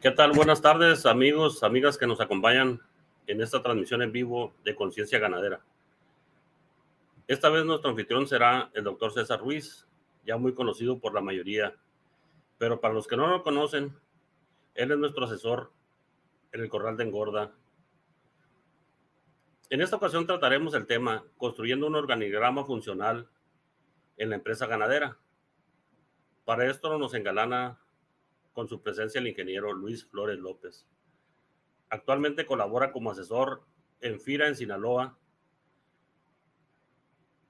¿Qué tal? Buenas tardes, amigos, amigas que nos acompañan en esta transmisión en vivo de Conciencia Ganadera. Esta vez nuestro anfitrión será el doctor César Ruiz, ya muy conocido por la mayoría, pero para los que no lo conocen, él es nuestro asesor en el Corral de Engorda. En esta ocasión trataremos el tema construyendo un organigrama funcional en la empresa ganadera. Para esto nos engalana con su presencia el ingeniero Luis Flores López. Actualmente colabora como asesor en FIRA en Sinaloa,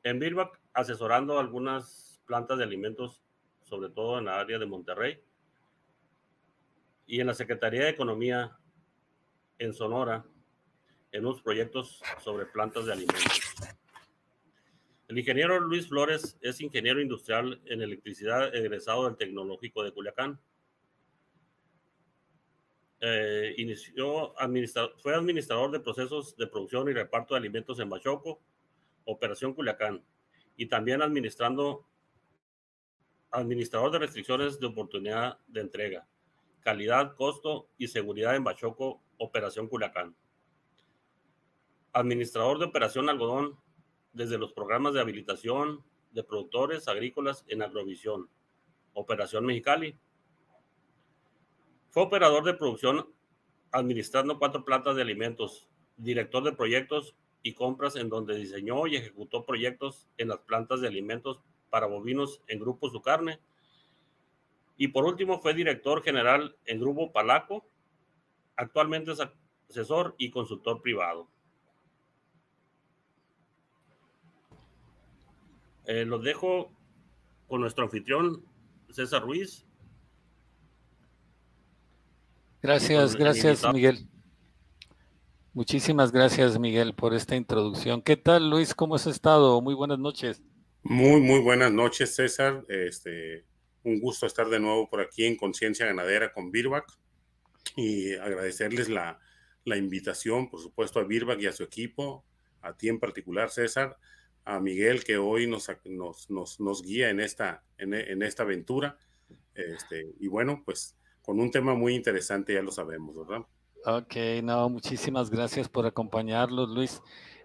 en Bilbao asesorando algunas plantas de alimentos, sobre todo en la área de Monterrey, y en la Secretaría de Economía en Sonora, en unos proyectos sobre plantas de alimentos. El ingeniero Luis Flores es ingeniero industrial en electricidad egresado del Tecnológico de Culiacán. Eh, inició fue administrador de procesos de producción y reparto de alimentos en Bachoco, Operación Culiacán, y también administrando administrador de restricciones de oportunidad de entrega, calidad, costo y seguridad en Bachoco, Operación Culiacán. Administrador de operación algodón desde los programas de habilitación de productores agrícolas en Agrovisión, Operación Mexicali. Fue operador de producción administrando cuatro plantas de alimentos, director de proyectos y compras en donde diseñó y ejecutó proyectos en las plantas de alimentos para bovinos en Grupo Su Carne. Y por último fue director general en Grupo Palaco. Actualmente es asesor y consultor privado. Eh, los dejo con nuestro anfitrión, César Ruiz. Gracias, gracias, Miguel. Muchísimas gracias, Miguel, por esta introducción. ¿Qué tal, Luis? ¿Cómo has estado? Muy buenas noches. Muy, muy buenas noches, César. Este, un gusto estar de nuevo por aquí en Conciencia Ganadera con Birbac y agradecerles la, la invitación, por supuesto, a Birbac y a su equipo, a ti en particular, César, a Miguel que hoy nos, nos, nos, guía en esta, en, esta aventura. Este, y bueno, pues con un tema muy interesante, ya lo sabemos, ¿verdad? Ok, no, muchísimas gracias por acompañarlos, Luis.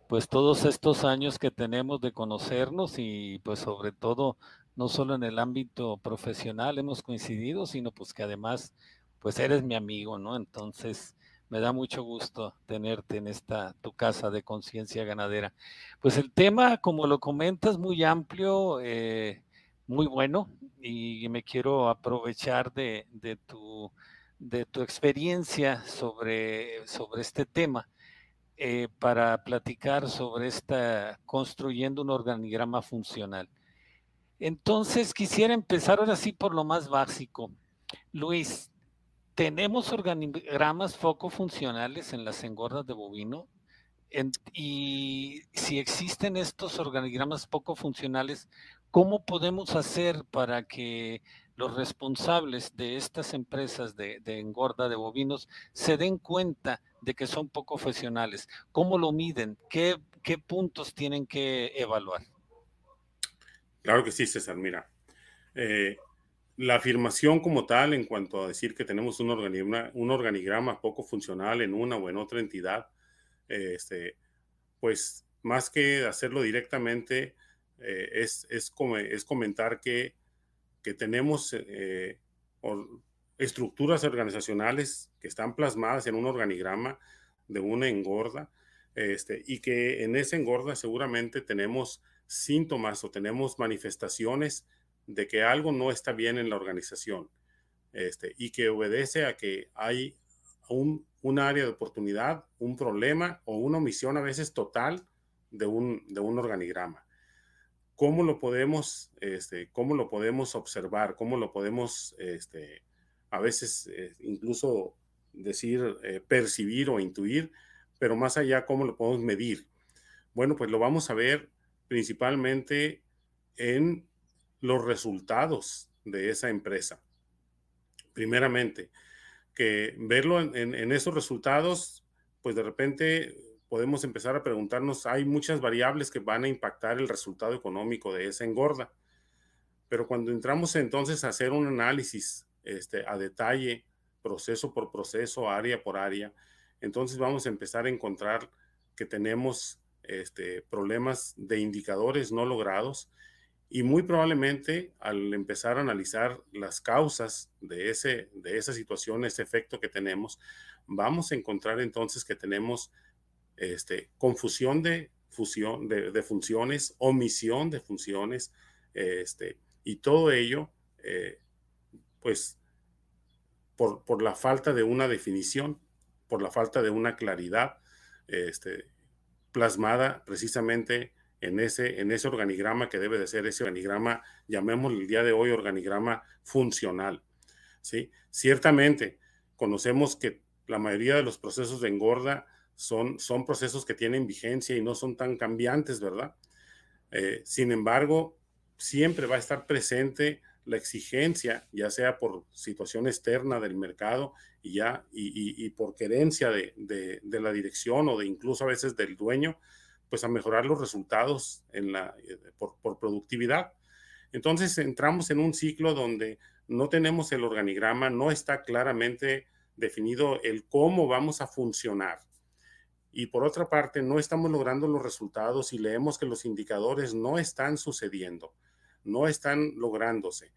Pues todos estos años que tenemos de conocernos y pues sobre todo, no solo en el ámbito profesional hemos coincidido, sino pues que además, pues eres mi amigo, ¿no? Entonces, me da mucho gusto tenerte en esta tu casa de conciencia ganadera. Pues el tema, como lo comentas, muy amplio, eh, muy bueno, y me quiero aprovechar de, tu, de tu experiencia sobre, sobre este tema. Eh, para platicar sobre esta construyendo un organigrama funcional. Entonces quisiera empezar ahora sí por lo más básico. Luis, tenemos organigramas poco funcionales en las engordas de bovino. y si existen estos organigramas poco funcionales, ¿cómo podemos hacer para que los responsables de estas empresas de, engorda de bovinos se den cuenta de que son poco funcionales? ¿Cómo lo miden? ¿Qué, puntos tienen que evaluar? Claro que sí, César. Mira, eh, la afirmación como tal en cuanto a decir que tenemos un organigrama, un organigrama poco funcional en una o en otra entidad, este, pues más que hacerlo directamente, eh, es, es, es comentar que, que tenemos eh, estructuras organizacionales que están plasmadas en un organigrama de una engorda, este, y que en esa engorda seguramente tenemos síntomas o tenemos manifestaciones de que algo no está bien en la organización este, y que obedece a que hay un, área de oportunidad, un problema o una omisión a veces total de un, de un organigrama. ¿Cómo lo podemos, este, cómo lo podemos observar? ¿Cómo lo podemos, este, a veces eh, incluso decir, eh, percibir o intuir? Pero más allá, ¿cómo lo podemos medir? Bueno, pues lo vamos a ver principalmente en los resultados de esa empresa. Primeramente, que verlo en, esos resultados, pues de repente podemos empezar a preguntarnos, hay muchas variables que van a impactar el resultado económico de esa engorda. Pero cuando entramos entonces a hacer un análisis este, a detalle proceso por proceso, área por área. Entonces vamos a empezar a encontrar que tenemos este, problemas de indicadores no logrados y muy probablemente al empezar a analizar las causas de, ese, de esa situación, ese efecto que tenemos, vamos a encontrar entonces que tenemos este, confusión de, funciones, omisión de funciones, este, y todo ello, eh, pues, por, la falta de una definición, por la falta de una claridad este, plasmada precisamente en ese, en ese organigrama que debe de ser ese organigrama, llamémoslo el día de hoy organigrama funcional. ¿sí? Ciertamente, conocemos que la mayoría de los procesos de engorda son, son procesos que tienen vigencia y no son tan cambiantes, ¿verdad? Eh, sin embargo, siempre va a estar presente la exigencia, ya sea por situación externa del mercado y ya y, por querencia de, de, la dirección o de incluso a veces del dueño, pues a mejorar los resultados en la, eh, por, por productividad. Entonces entramos en un ciclo donde no tenemos el organigrama, no está claramente definido el cómo vamos a funcionar. Y por otra parte, no estamos logrando los resultados y leemos que los indicadores no están sucediendo, no están lográndose.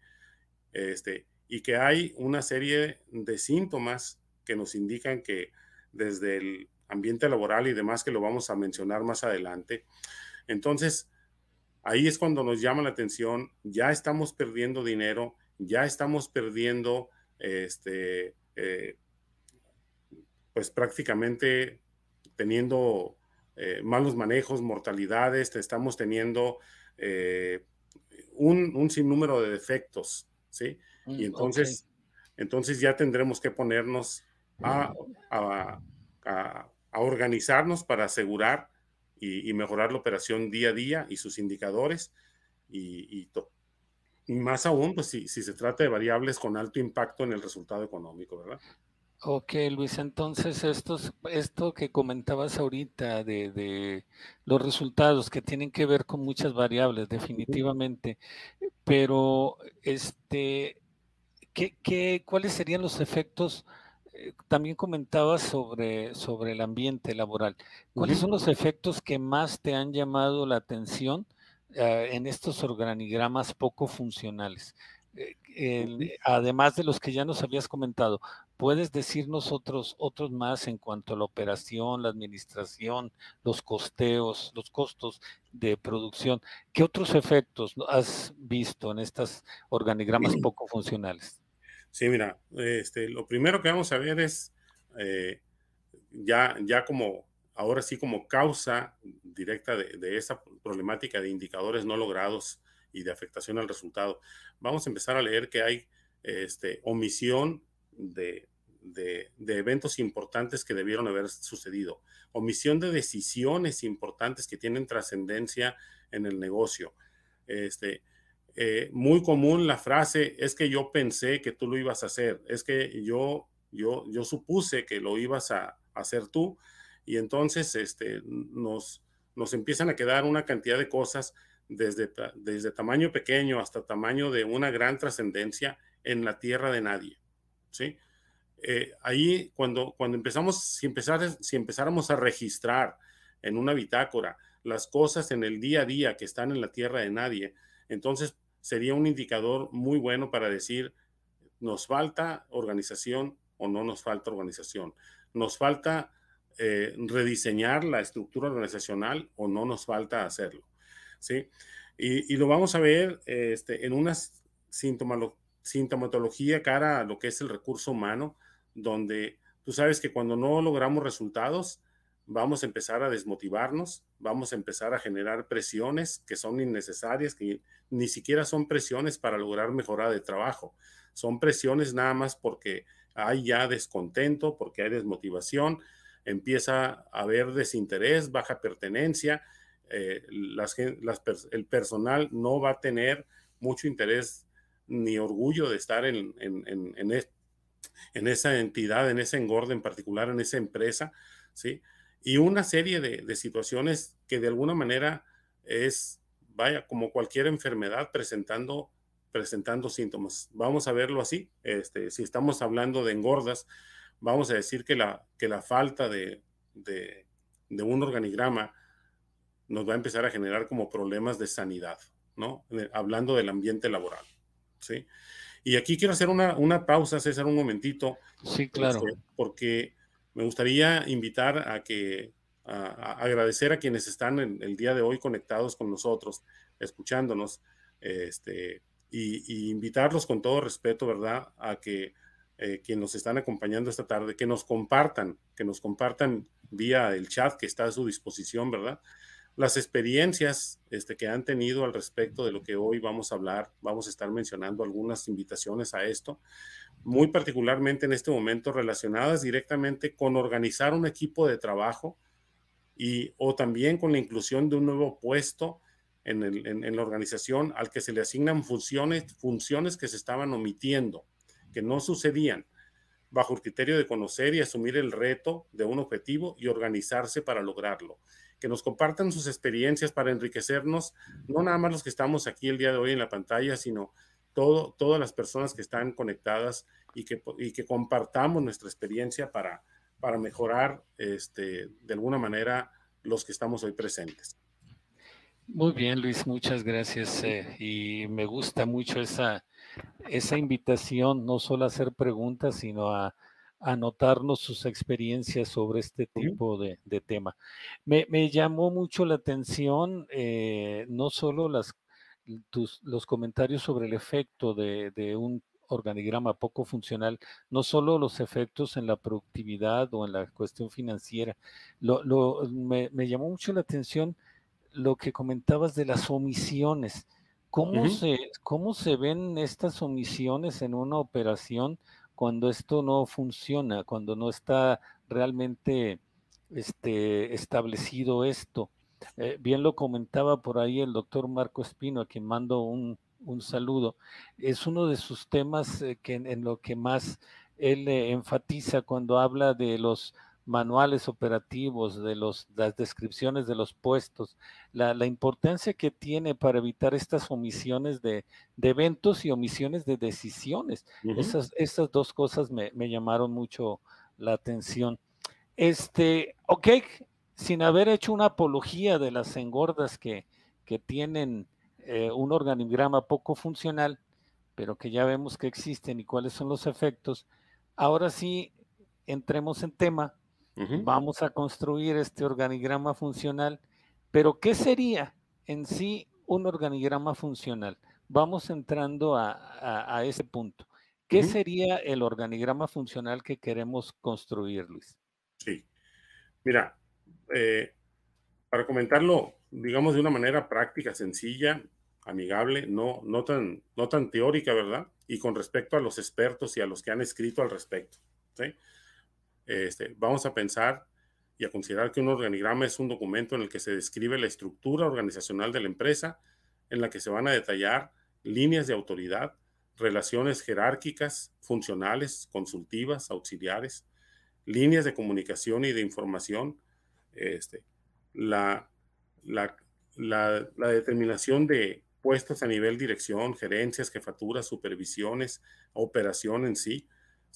Este, y que hay una serie de síntomas que nos indican que desde el ambiente laboral y demás, que lo vamos a mencionar más adelante, entonces ahí es cuando nos llama la atención, ya estamos perdiendo dinero, ya estamos perdiendo este, eh, pues prácticamente teniendo eh, malos manejos, mortalidades, estamos teniendo eh, un, sinnúmero de defectos, ¿sí? y mm, entonces, entonces ya tendremos que ponernos a, organizarnos para asegurar y, mejorar la operación día a día y sus indicadores y, y más aún, pues si, si se trata de variables con alto impacto en el resultado económico, ¿verdad? Ok, Luis, entonces estos, esto que comentabas ahorita de, los resultados que tienen que ver con muchas variables, definitivamente, pero este, ¿qué, qué, cuáles serían los efectos? Eh, también comentabas sobre, sobre el ambiente laboral. ¿Cuáles son los efectos que más te han llamado la atención eh, en estos organigramas poco funcionales? Eh, además de los que ya nos habías comentado, ¿puedes decirnos otros, otros más en cuanto a la operación, la administración, los costeos, los costos de producción? ¿Qué otros efectos has visto en estos organigramas poco funcionales? Sí, mira, este, lo primero que vamos a ver es eh, ya, ya como, ahora sí como causa directa de, de esa problemática de indicadores no logrados y de afectación al resultado. Vamos a empezar a leer que hay este, omisión de, de, eventos importantes que debieron haber sucedido, omisión de decisiones importantes que tienen trascendencia en el negocio. Este, eh, muy común la frase es que yo pensé que tú lo ibas a hacer, es que yo, yo, yo supuse que lo ibas a, hacer tú y entonces este, nos, nos empiezan a quedar una cantidad de cosas desde, desde tamaño pequeño hasta tamaño de una gran trascendencia en la tierra de nadie. ¿sí? Eh, ahí cuando, cuando empezamos, si, empezar, si empezáramos a registrar en una bitácora las cosas en el día a día que están en la tierra de nadie, entonces sería un indicador muy bueno para decir, nos falta organización o no nos falta organización, nos falta eh, rediseñar la estructura organizacional o no nos falta hacerlo. ¿Sí? Y, lo vamos a ver este, en una sintomatología cara a lo que es el recurso humano, donde tú sabes que cuando no logramos resultados, vamos a empezar a desmotivarnos, vamos a empezar a generar presiones que son innecesarias, que ni siquiera son presiones para lograr mejora de trabajo, son presiones nada más porque hay ya descontento, porque hay desmotivación, empieza a haber desinterés, baja pertenencia, eh, el personal no va a tener mucho interés ni orgullo de estar en, en, esa entidad, en ese engorde en particular, en esa empresa, ¿sí? Y una serie de, situaciones que de alguna manera es, vaya, como cualquier enfermedad presentando presentando síntomas. Vamos a verlo así. Este, si estamos hablando de engordas, vamos a decir que la, que la falta de, de, un organigrama nos va a empezar a generar como problemas de sanidad, ¿no? Hablando del ambiente laboral, ¿sí? Y aquí quiero hacer una, una pausa, César, un momentito. Sí, claro. Este, porque me gustaría invitar a que, a, agradecer a quienes están el día de hoy conectados con nosotros, escuchándonos, este, y, invitarlos con todo respeto, ¿verdad?, a que eh, quienes nos están acompañando esta tarde, que nos compartan, que nos compartan vía el chat que está a su disposición, ¿verdad? Las experiencias este, que han tenido al respecto de lo que hoy vamos a hablar, vamos a estar mencionando algunas invitaciones a esto, muy particularmente en este momento relacionadas directamente con organizar un equipo de trabajo y o también con la inclusión de un nuevo puesto en, la organización al que se le asignan funciones, funciones que se estaban omitiendo, que no sucedían, bajo el criterio de conocer y asumir el reto de un objetivo y organizarse para lograrlo. Que nos compartan sus experiencias para enriquecernos, no nada más los que estamos aquí el día de hoy en la pantalla, sino todo, todas las personas que están conectadas y que, y que compartamos nuestra experiencia para, para mejorar este, de alguna manera los que estamos hoy presentes. Muy bien, Luis, muchas gracias. Eh, y me gusta mucho esa, esa invitación, no solo a hacer preguntas, sino a, anotarnos sus experiencias sobre este tipo de, tema. Me, llamó mucho la atención eh, no solo las, los comentarios sobre el efecto de, un organigrama poco funcional, no solo los efectos en la productividad o en la cuestión financiera, lo, me, me llamó mucho la atención lo que comentabas de las omisiones. ¿Cómo, se, ¿Cómo se ven estas omisiones en una operación cuando esto no funciona, cuando no está realmente este, establecido esto? Eh, bien lo comentaba por ahí el doctor Marco Espino, a quien mando un, saludo. Es uno de sus temas eh, que en, lo que más él enfatiza cuando habla de los manuales operativos, de los, las descripciones de los puestos, la, importancia que tiene para evitar estas omisiones de, eventos y omisiones de decisiones. esas, esas, dos cosas me, llamaron mucho la atención. Este, ok, sin haber hecho una apología de las engordas que, que tienen eh, un organigrama poco funcional, pero que ya vemos que existen y cuáles son los efectos, ahora sí entremos en tema Vamos a construir este organigrama funcional, pero ¿qué sería en sí un organigrama funcional? Vamos entrando a, ese punto. ¿Qué sería el organigrama funcional que queremos construir, Luis? Sí. Mira, eh, para comentarlo, digamos, de una manera práctica, sencilla, amigable, no, no, tan, no tan teórica, ¿verdad? Y con respecto a los expertos y a los que han escrito al respecto. ¿sí? Este, vamos a pensar y a considerar que un organigrama es un documento en el que se describe la estructura organizacional de la empresa, en la que se van a detallar líneas de autoridad, relaciones jerárquicas, funcionales, consultivas, auxiliares, líneas de comunicación y de información, este, la, la, la, la, determinación de puestos a nivel dirección, gerencias, jefaturas, supervisiones, operación en sí,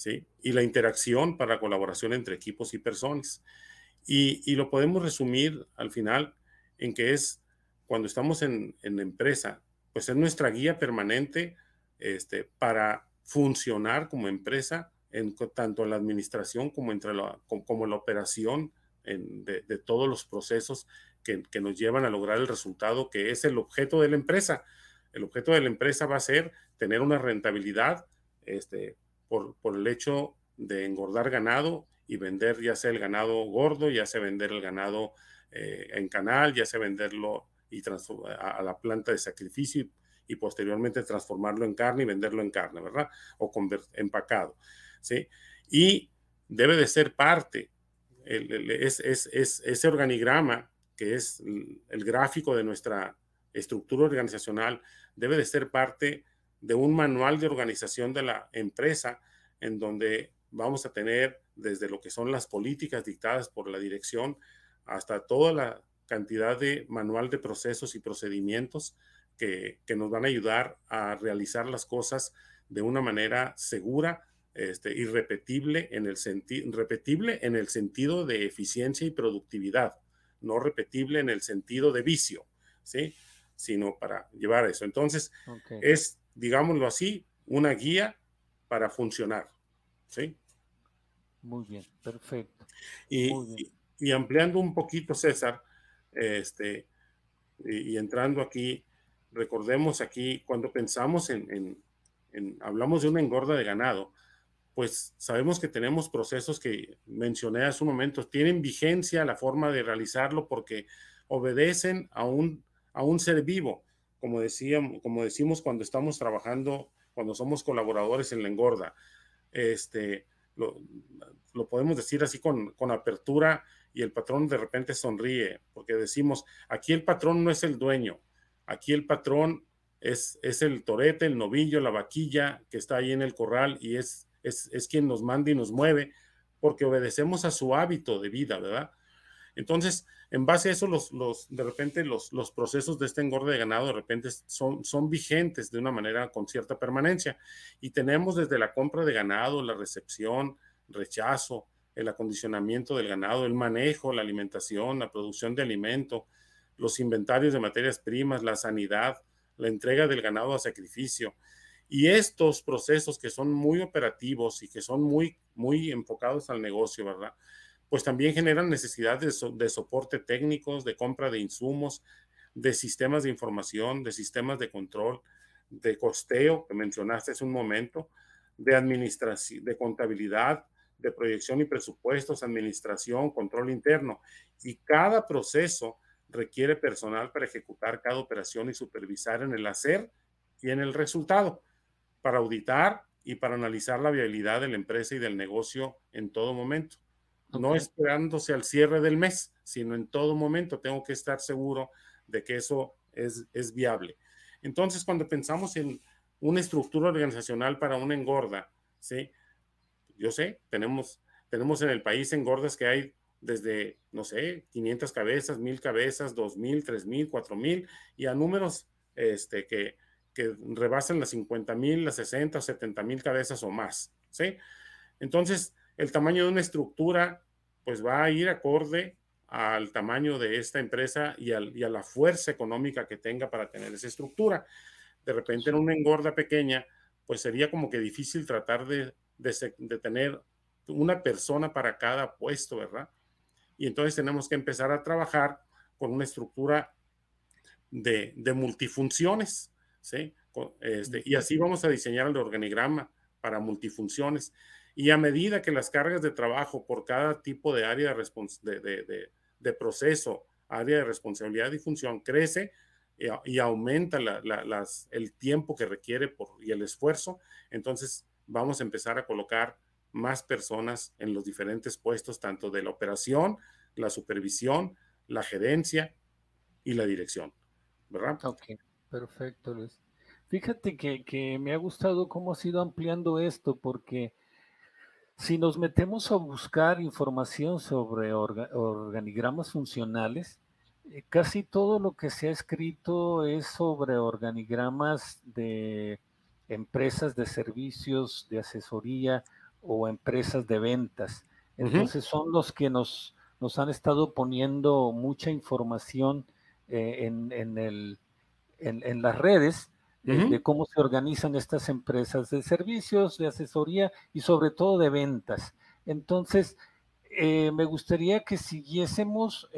y la interacción para la colaboración entre equipos y personas. Y, lo podemos resumir al final en que es cuando estamos en, la empresa, pues es nuestra guía permanente este, para funcionar como empresa, en, tanto en la administración como, entre la, como, la operación de, todos los procesos que, que, nos llevan a lograr el resultado que es el objeto de la empresa. El objeto de la empresa va a ser tener una rentabilidad este, por, el hecho de engordar ganado y vender ya sea el ganado gordo, ya sea vender el ganado eh, en canal, ya sea venderlo y a, la planta de sacrificio y, posteriormente transformarlo en carne y venderlo en carne, ¿verdad? O empacado, ¿sí? Y debe de ser parte, es, ese organigrama que es el gráfico de nuestra estructura organizacional, debe de ser parte de un manual de organización de la empresa en donde vamos a tener desde lo que son las políticas dictadas por la dirección hasta toda la cantidad de manual de procesos y procedimientos que, nos van a ayudar a realizar las cosas de una manera segura este, y repetible en, el repetible en el sentido de eficiencia y productividad, no repetible en el sentido de vicio, ¿sí? sino para llevar eso. Entonces, es, digámoslo así, una guía para funcionar. ¿sí? Muy bien, perfecto. Y, y, ampliando un poquito, César, este, y, entrando aquí, recordemos aquí, cuando pensamos en, hablamos de una engorda de ganado, pues sabemos que tenemos procesos que mencioné hace un momento, tienen vigencia la forma de realizarlo porque obedecen a un, a un ser vivo, como, decíamos, como decimos cuando estamos trabajando, cuando somos colaboradores en la engorda. Este, lo, podemos decir así con, con apertura y el patrón de repente sonríe, porque decimos, aquí el patrón no es el dueño, aquí el patrón es, es el torete, el novillo, la vaquilla que está ahí en el corral y es, es, es quien nos manda y nos mueve, porque obedecemos a su hábito de vida, ¿verdad? Entonces, en base a eso, los, los, de repente los, los procesos de este engorde de ganado de repente son, son vigentes de una manera con cierta permanencia. Y tenemos desde la compra de ganado, la recepción, rechazo, el acondicionamiento del ganado, el manejo, la alimentación, la producción de alimento, los inventarios de materias primas, la sanidad, la entrega del ganado a sacrificio. Y estos procesos que son muy operativos y que son muy, muy enfocados al negocio, ¿verdad? Pues también generan necesidades de, soporte técnicos, de compra de insumos, de sistemas de información, de sistemas de control, de costeo, que mencionaste hace un momento, de administración, de contabilidad, de proyección y presupuestos, administración, control interno. Y cada proceso requiere personal para ejecutar cada operación y supervisar en el hacer y en el resultado, para auditar y para analizar la viabilidad de la empresa y del negocio en todo momento. No esperándose al cierre del mes, sino en todo momento tengo que estar seguro de que eso es, es viable. Entonces, cuando pensamos en una estructura organizacional para una engorda, ¿sí? yo sé, tenemos, tenemos en el país engordas que hay desde, no sé, 500 cabezas, 1000 cabezas, 2000, 3000, 4000 y a números este, que, que rebasan las 50 mil, las 60 o 70 mil cabezas o más, ¿sí? Entonces, el tamaño de una estructura, pues va a ir acorde al tamaño de esta empresa y, y a la fuerza económica que tenga para tener esa estructura. De repente, en una engorda pequeña, pues sería como que difícil tratar de de, tener una persona para cada puesto, ¿verdad? Y entonces tenemos que empezar a trabajar con una estructura de, multifunciones, ¿sí? Este, y así vamos a diseñar el organigrama para multifunciones. Y a medida que las cargas de trabajo por cada tipo de área de, de, proceso, área de responsabilidad y función crece y, aumenta las, el tiempo que requiere por, y el esfuerzo, entonces vamos a empezar a colocar más personas en los diferentes puestos, tanto de la operación, la supervisión, la gerencia y la dirección. ¿Verdad? Ok, perfecto, Luis. Fíjate que, me ha gustado cómo has ido ampliando esto, porque si nos metemos a buscar información sobre organigramas funcionales, eh, casi todo lo que se ha escrito es sobre organigramas de empresas de servicios de asesoría o empresas de ventas. Entonces son los que nos, nos han estado poniendo mucha información eh, en, en, el, en, las redes eh, de cómo se organizan estas empresas de servicios, de asesoría y sobre todo de ventas. Entonces, eh, me gustaría que siguiésemos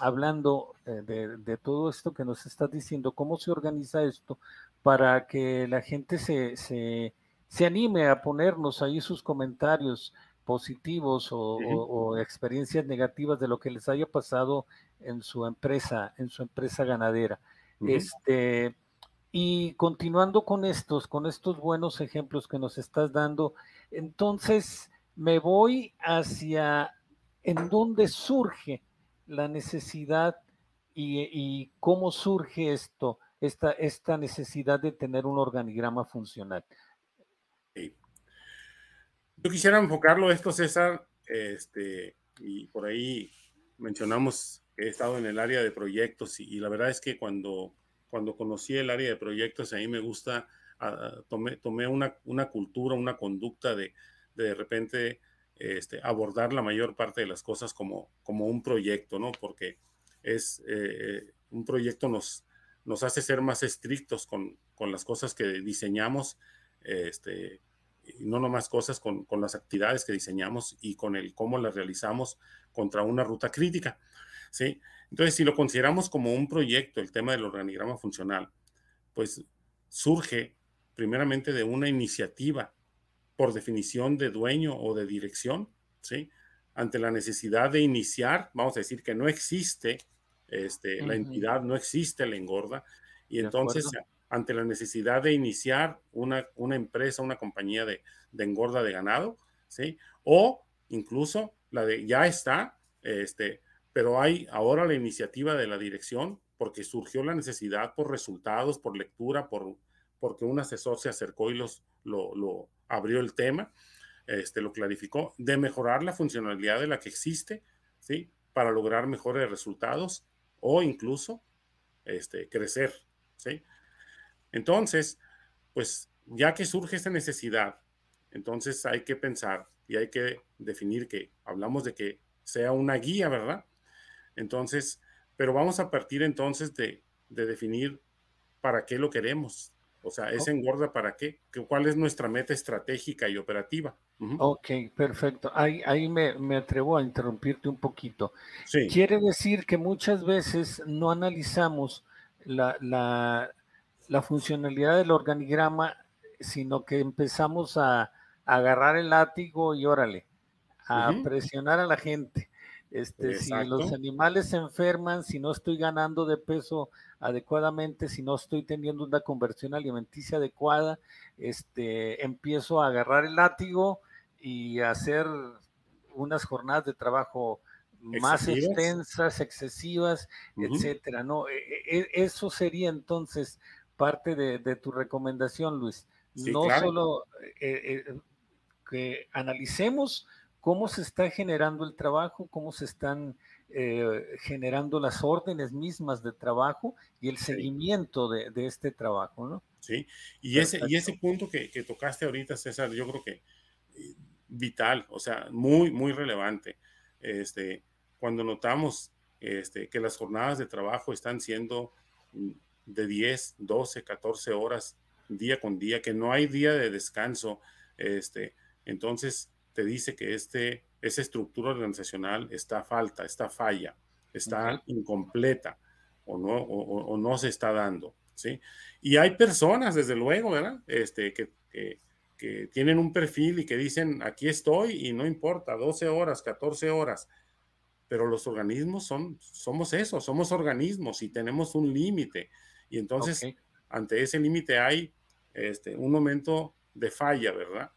hablando de, de, todo esto que nos estás diciendo, cómo se organiza esto, para que la gente se, se, anime a ponernos ahí sus comentarios positivos o, experiencias negativas de lo que les haya pasado en su empresa, en su empresa ganadera. Este, y continuando con estos, con estos buenos ejemplos que nos estás dando, entonces me voy hacia en dónde surge la necesidad y, cómo surge esto esta, esta necesidad de tener un organigrama funcional. Yo quisiera enfocarlo esto, César, este, y por ahí mencionamos que he estado en el área de proyectos y, la verdad es que cuando cuando conocí el área de proyectos, ahí me gusta, uh, tomé, tomé una, una, cultura, una conducta de de, repente este, abordar la mayor parte de las cosas como, como un proyecto, ¿no? Porque es eh, un proyecto nos, nos hace ser más estrictos con, con las cosas que diseñamos, este, y no nomás cosas con, con, las actividades que diseñamos y con el cómo las realizamos contra una ruta crítica, ¿sí? Entonces, si lo consideramos como un proyecto, el tema del organigrama funcional, pues surge primeramente de una iniciativa por definición de dueño o de dirección, ¿sí? Ante la necesidad de iniciar, vamos a decir que no existe este, la entidad, no existe la engorda, y entonces ante la necesidad de iniciar una, una empresa, una compañía de, de, engorda de ganado, ¿sí? O incluso la de ya está, este, pero hay ahora la iniciativa de la dirección porque surgió la necesidad por resultados, por lectura, por, porque un asesor se acercó y los, lo, abrió el tema, este, lo clarificó, de mejorar la funcionalidad de la que existe, ¿sí? Para lograr mejores resultados o incluso este, crecer, ¿sí? Entonces, pues ya que surge esta necesidad, entonces hay que pensar y hay que definir que hablamos de que sea una guía, ¿verdad? Entonces, pero vamos a partir entonces de, de definir para qué lo queremos. O sea, ¿es engorda para qué? ¿Cuál es nuestra meta estratégica y operativa? Ok, perfecto. Ahí, ahí me, me, atrevo a interrumpirte un poquito. Sí. Quiere decir que muchas veces no analizamos la, la, la funcionalidad del organigrama, sino que empezamos a, a, agarrar el látigo y órale, a presionar a la gente. Este, si los animales se enferman, si no estoy ganando de peso adecuadamente, si no estoy teniendo una conversión alimenticia adecuada, este, empiezo a agarrar el látigo y a hacer unas jornadas de trabajo más extensas, excesivas, etcétera. No, e, e, e, eso sería entonces parte de, tu recomendación, Luis. no solo eh, eh, que analicemos cómo se está generando el trabajo, cómo se están eh, generando las órdenes mismas de trabajo y el seguimiento de, de este trabajo, ¿no? Sí, y ese, y ese punto que, que, tocaste ahorita, César, yo creo que eh, vital, o sea, muy, muy relevante. Este, cuando notamos este, que las jornadas de trabajo están siendo de 10, 12, 14 horas día con día, que no hay día de descanso, este, entonces te dice que este, esa estructura organizacional está falta, está falla, está incompleta o no, o, no se está dando. ¿sí? Y hay personas, desde luego, ¿verdad? Este, que, que, que, tienen un perfil y que dicen, aquí estoy y no importa, 12 horas, 14 horas. Pero los organismos son, somos eso, somos organismos y tenemos un límite. Y entonces, ante ese límite hay este, un momento de falla, ¿verdad?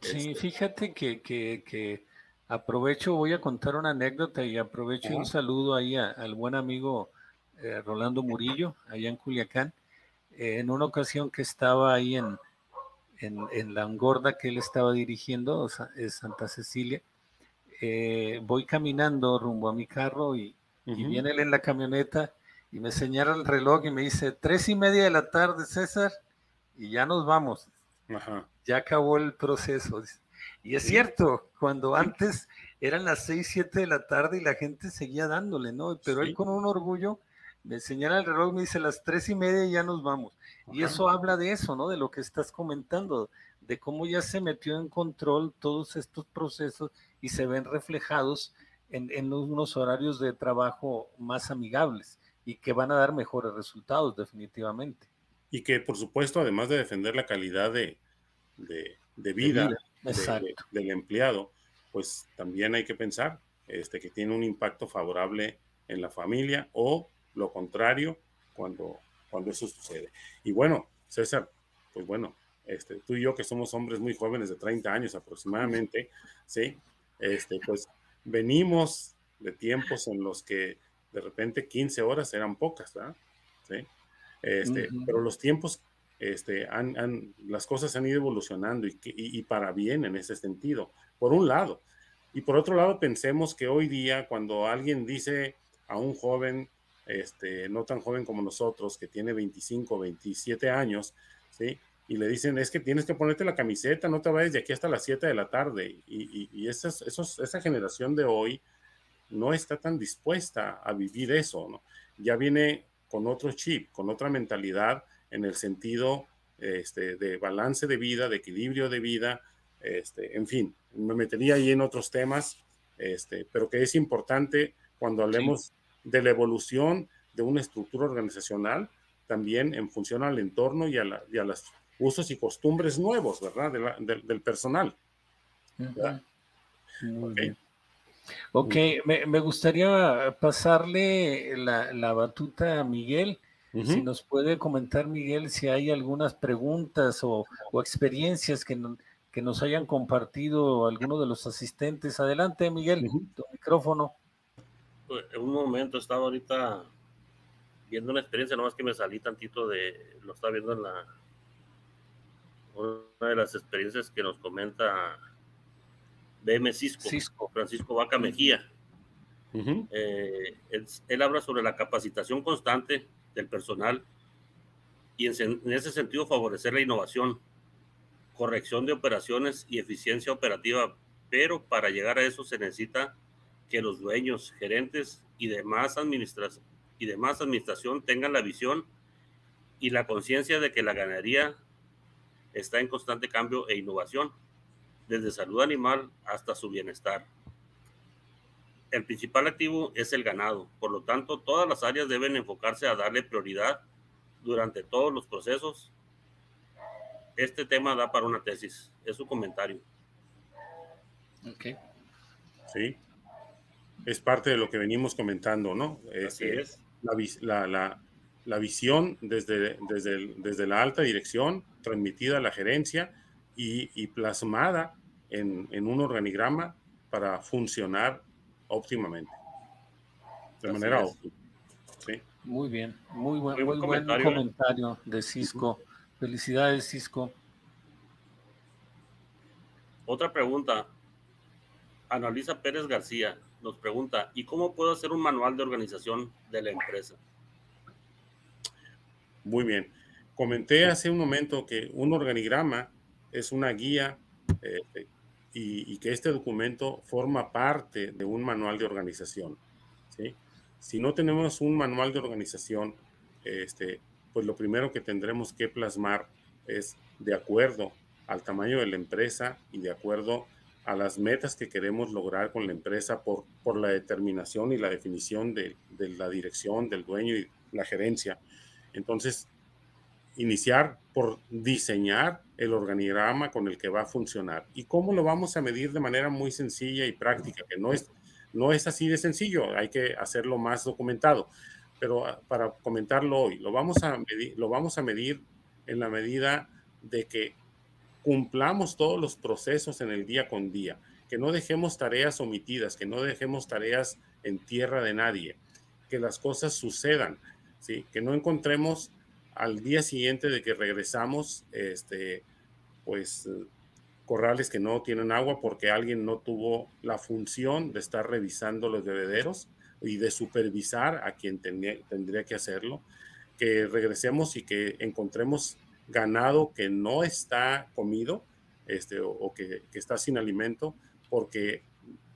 Sí, este fíjate que, que, que, aprovecho, voy a contar una anécdota y aprovecho un saludo ahí al buen amigo eh, Rolando Murillo, allá en Culiacán. Eh, en una ocasión que estaba ahí en, en, en, la engorda que él estaba dirigiendo, es Santa Cecilia, eh, voy caminando rumbo a mi carro y, y, viene él en la camioneta y me señala el reloj y me dice, tres y media de la tarde, César, y ya nos vamos. Ajá ya acabó el proceso. Y es cierto, cuando antes eran las 6, 7 de la tarde y la gente seguía dándole, ¿no? Pero él con un orgullo me señala el reloj, me dice las tres y media y ya nos vamos. Y eso habla de eso, ¿no? De lo que estás comentando, de cómo ya se metió en control todos estos procesos y se ven reflejados en, en unos horarios de trabajo más amigables y que van a dar mejores resultados, definitivamente. Y que, por supuesto, además de defender la calidad de, de, vida, del empleado, pues también hay que pensar este, que tiene un impacto favorable en la familia o lo contrario cuando, cuando eso sucede. Y bueno, César, pues bueno, este, tú y yo que somos hombres muy jóvenes de 30 años aproximadamente, ¿sí? Este, pues venimos de tiempos en los que de repente 15 horas eran pocas, ¿verdad? ¿Sí? Este, Pero los tiempos este, han, las cosas han ido evolucionando y, para bien en ese sentido, por un lado. Y por otro lado, pensemos que hoy día cuando alguien dice a un joven, este, no tan joven como nosotros, que tiene 25, 27 años, ¿sí? Y le dicen, es que tienes que ponerte la camiseta, no te vayas de aquí hasta las 7 de la tarde. Y, y, esa generación de hoy no está tan dispuesta a vivir eso, ¿no? Ya viene con otro chip, con otra mentalidad en el sentido este, de balance de vida, de equilibrio de vida, este, en fin, me metería ahí en otros temas, este, pero que es importante cuando hablemos de la evolución de una estructura organizacional, también en función al entorno y a, los usos y costumbres nuevos, ¿verdad? del personal. Ok, me, gustaría pasarle la, batuta a Miguel. Si nos puede comentar, Miguel, si hay algunas preguntas o, experiencias que, que, nos hayan compartido alguno de los asistentes. Adelante, Miguel, tu micrófono. En un momento estaba ahorita viendo una experiencia, nomás que me salí tantito de, lo estaba viendo en la, una de las experiencias que nos comenta BM Cisco, Francisco Vaca Mejía. Eh, él, habla sobre la capacitación constante del personal y en, ese sentido favorecer la innovación, corrección de operaciones y eficiencia operativa, pero para llegar a eso se necesita que los dueños, gerentes y demás, y demás administración tengan la visión y la conciencia de que la ganadería está en constante cambio e innovación desde salud animal hasta su bienestar. El principal activo es el ganado, por lo tanto todas las áreas deben enfocarse a darle prioridad durante todos los procesos. Este tema da para una tesis, es su comentario. Ok. Sí, es parte de lo que venimos comentando, ¿no? Así este, es. La, la, la, visión desde, desde, desde la alta dirección, transmitida a la gerencia y, y plasmada en, un organigrama para funcionar óptimamente. De manera óptima. Muy bien, muy buen, buen, comentario, de Cisco. Felicidades, Cisco. Otra pregunta. Analisa Pérez García nos pregunta, ¿y cómo puedo hacer un manual de organización de la empresa? Muy bien. Comenté hace un momento que un organigrama es una guía eh, y, que este documento forma parte de un manual de organización. ¿sí? Si no tenemos un manual de organización, este, pues lo primero que tendremos que plasmar es de acuerdo al tamaño de la empresa y de acuerdo a las metas que queremos lograr con la empresa por, por la determinación y la definición de, de la dirección, del dueño y la gerencia. Entonces, iniciar por diseñar el organigrama con el que va a funcionar. ¿Y cómo lo vamos a medir de manera muy sencilla y práctica? Que no es, no es así de sencillo, hay que hacerlo más documentado. Pero ah, para comentarlo hoy, lo vamos a medir, lo vamos a medir en la medida de que cumplamos todos los procesos en el día con día, que no dejemos tareas omitidas, que no dejemos tareas en tierra de nadie, que las cosas sucedan, ¿sí? que no encontremos al día siguiente de que regresamos, este, pues corrales que no tienen agua porque alguien no tuvo la función de estar revisando los bebederos y de supervisar a quien tendría que hacerlo, que regresemos y que encontremos ganado que no está comido este, o, que, que, está sin alimento, porque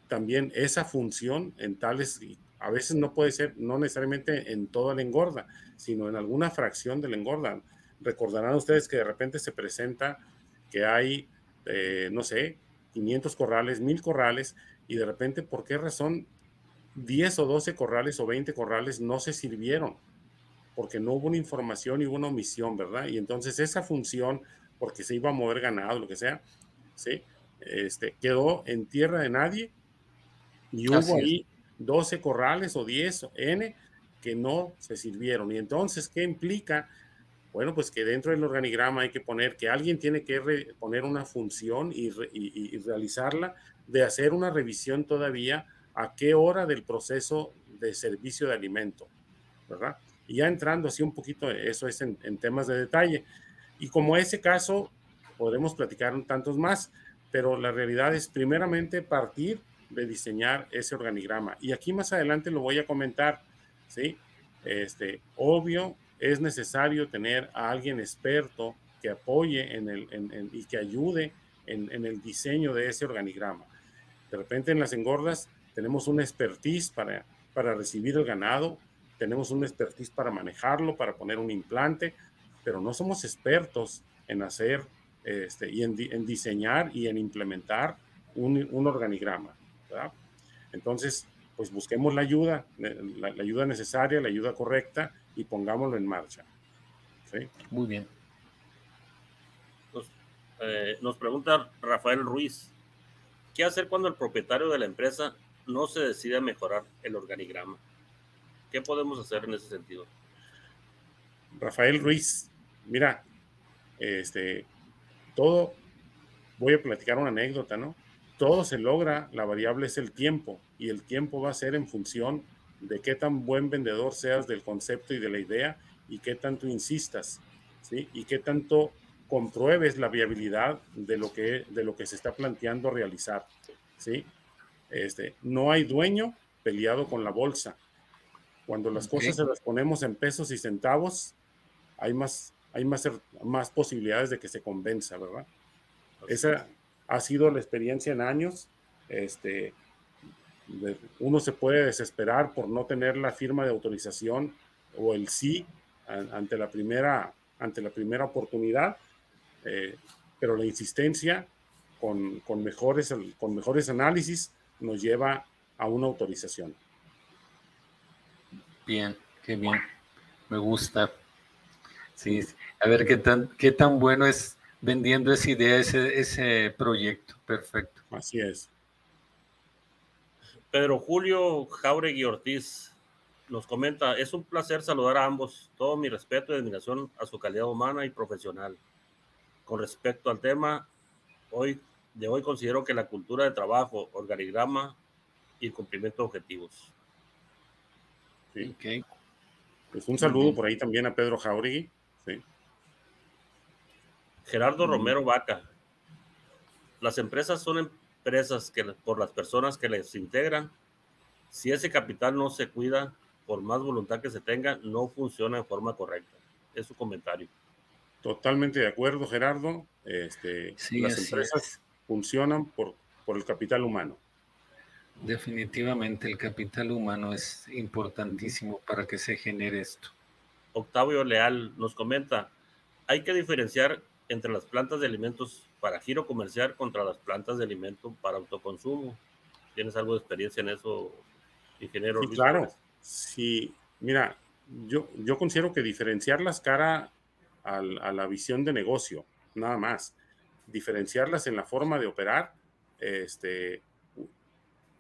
también esa función en tales a veces no puede ser, no necesariamente en toda la engorda, sino en alguna fracción de la engorda. Recordarán ustedes que de repente se presenta que hay, eh, no sé, 500 corrales, 1000 corrales, y de repente, ¿por qué razón 10 o 12 corrales o 20 corrales no se sirvieron? Porque no hubo una información y hubo una omisión, ¿verdad? Y entonces esa función, porque se iba a mover ganado, lo que sea, ¿sí? Este, quedó en tierra de nadie y hubo ahí 12 corrales o 10 N que no se sirvieron. Y entonces, ¿qué implica? Bueno, pues que dentro del organigrama hay que poner que alguien tiene que poner una función y, realizarla de hacer una revisión todavía a qué hora del proceso de servicio de alimento, ¿verdad? Y ya entrando así un poquito, eso es en, en temas de detalle. Y como ese caso, podemos platicar un tantos más, pero la realidad es primeramente partir de diseñar ese organigrama. Y aquí más adelante lo voy a comentar, ¿sí? este, obvio, es necesario tener a alguien experto que apoye en el, y que ayude en, el diseño de ese organigrama. De repente en las engordas tenemos una expertise para, para recibir el ganado, tenemos una expertise para manejarlo, para poner un implante, pero no somos expertos en hacer este, y en, diseñar y en implementar un, un organigrama. ¿Verdad? Entonces, pues busquemos la ayuda, la, la, ayuda necesaria, la ayuda correcta y pongámoslo en marcha. ¿sí? Muy bien. Nos, eh, nos pregunta Rafael Ruiz, ¿qué hacer cuando el propietario de la empresa no se decide a mejorar el organigrama? ¿Qué podemos hacer en ese sentido? Rafael Ruiz, mira, este, todo, voy a platicar una anécdota, ¿no? Todo se logra, la variable es el tiempo y el tiempo va a ser en función de qué tan buen vendedor seas del concepto y de la idea y qué tanto insistas, ¿sí? Y qué tanto compruebes la viabilidad de lo que, de lo que se está planteando realizar, ¿sí? Este, no hay dueño peleado con la bolsa. Cuando las okay. cosas se las ponemos en pesos y centavos, hay más, hay más, más posibilidades de que se convenza, ¿verdad? Esa ha sido la experiencia en años. Este, uno se puede desesperar por no tener la firma de autorización o el sí ante la primera, ante la primera oportunidad, eh, pero la insistencia con, con, mejores, con mejores análisis nos lleva a una autorización. Bien, qué bien. Me gusta. Sí, a ver qué tan, qué tan bueno es vendiendo esa idea, ese, ese proyecto. Perfecto. Así es. Pedro Julio Jauregui Ortiz nos comenta, es un placer saludar a ambos, todo mi respeto y admiración a su calidad humana y profesional. Con respecto al tema, hoy de hoy considero que la cultura de trabajo, organigrama y el cumplimiento de objetivos. Sí. Okay. Pues un saludo por ahí también a Pedro Jauregui. Sí. Gerardo. Romero Vaca. Las empresas son empresas que por las personas que les integran. Si ese capital no se cuida, por más voluntad que se tenga, no funciona de forma correcta. Es su comentario. Totalmente de acuerdo, Gerardo. Este, sí, las empresas es. funcionan por, por el capital humano. Definitivamente el capital humano es importantísimo para que se genere esto. Octavio Leal nos comenta, hay que diferenciar entre las plantas de alimentos para giro comercial contra las plantas de alimentos para autoconsumo. ¿Tienes algo de experiencia en eso, ingeniero? Sí, claro. Sí, mira, yo, yo considero que diferenciarlas cara al, a la visión de negocio, nada más. Diferenciarlas en la forma de operar, este,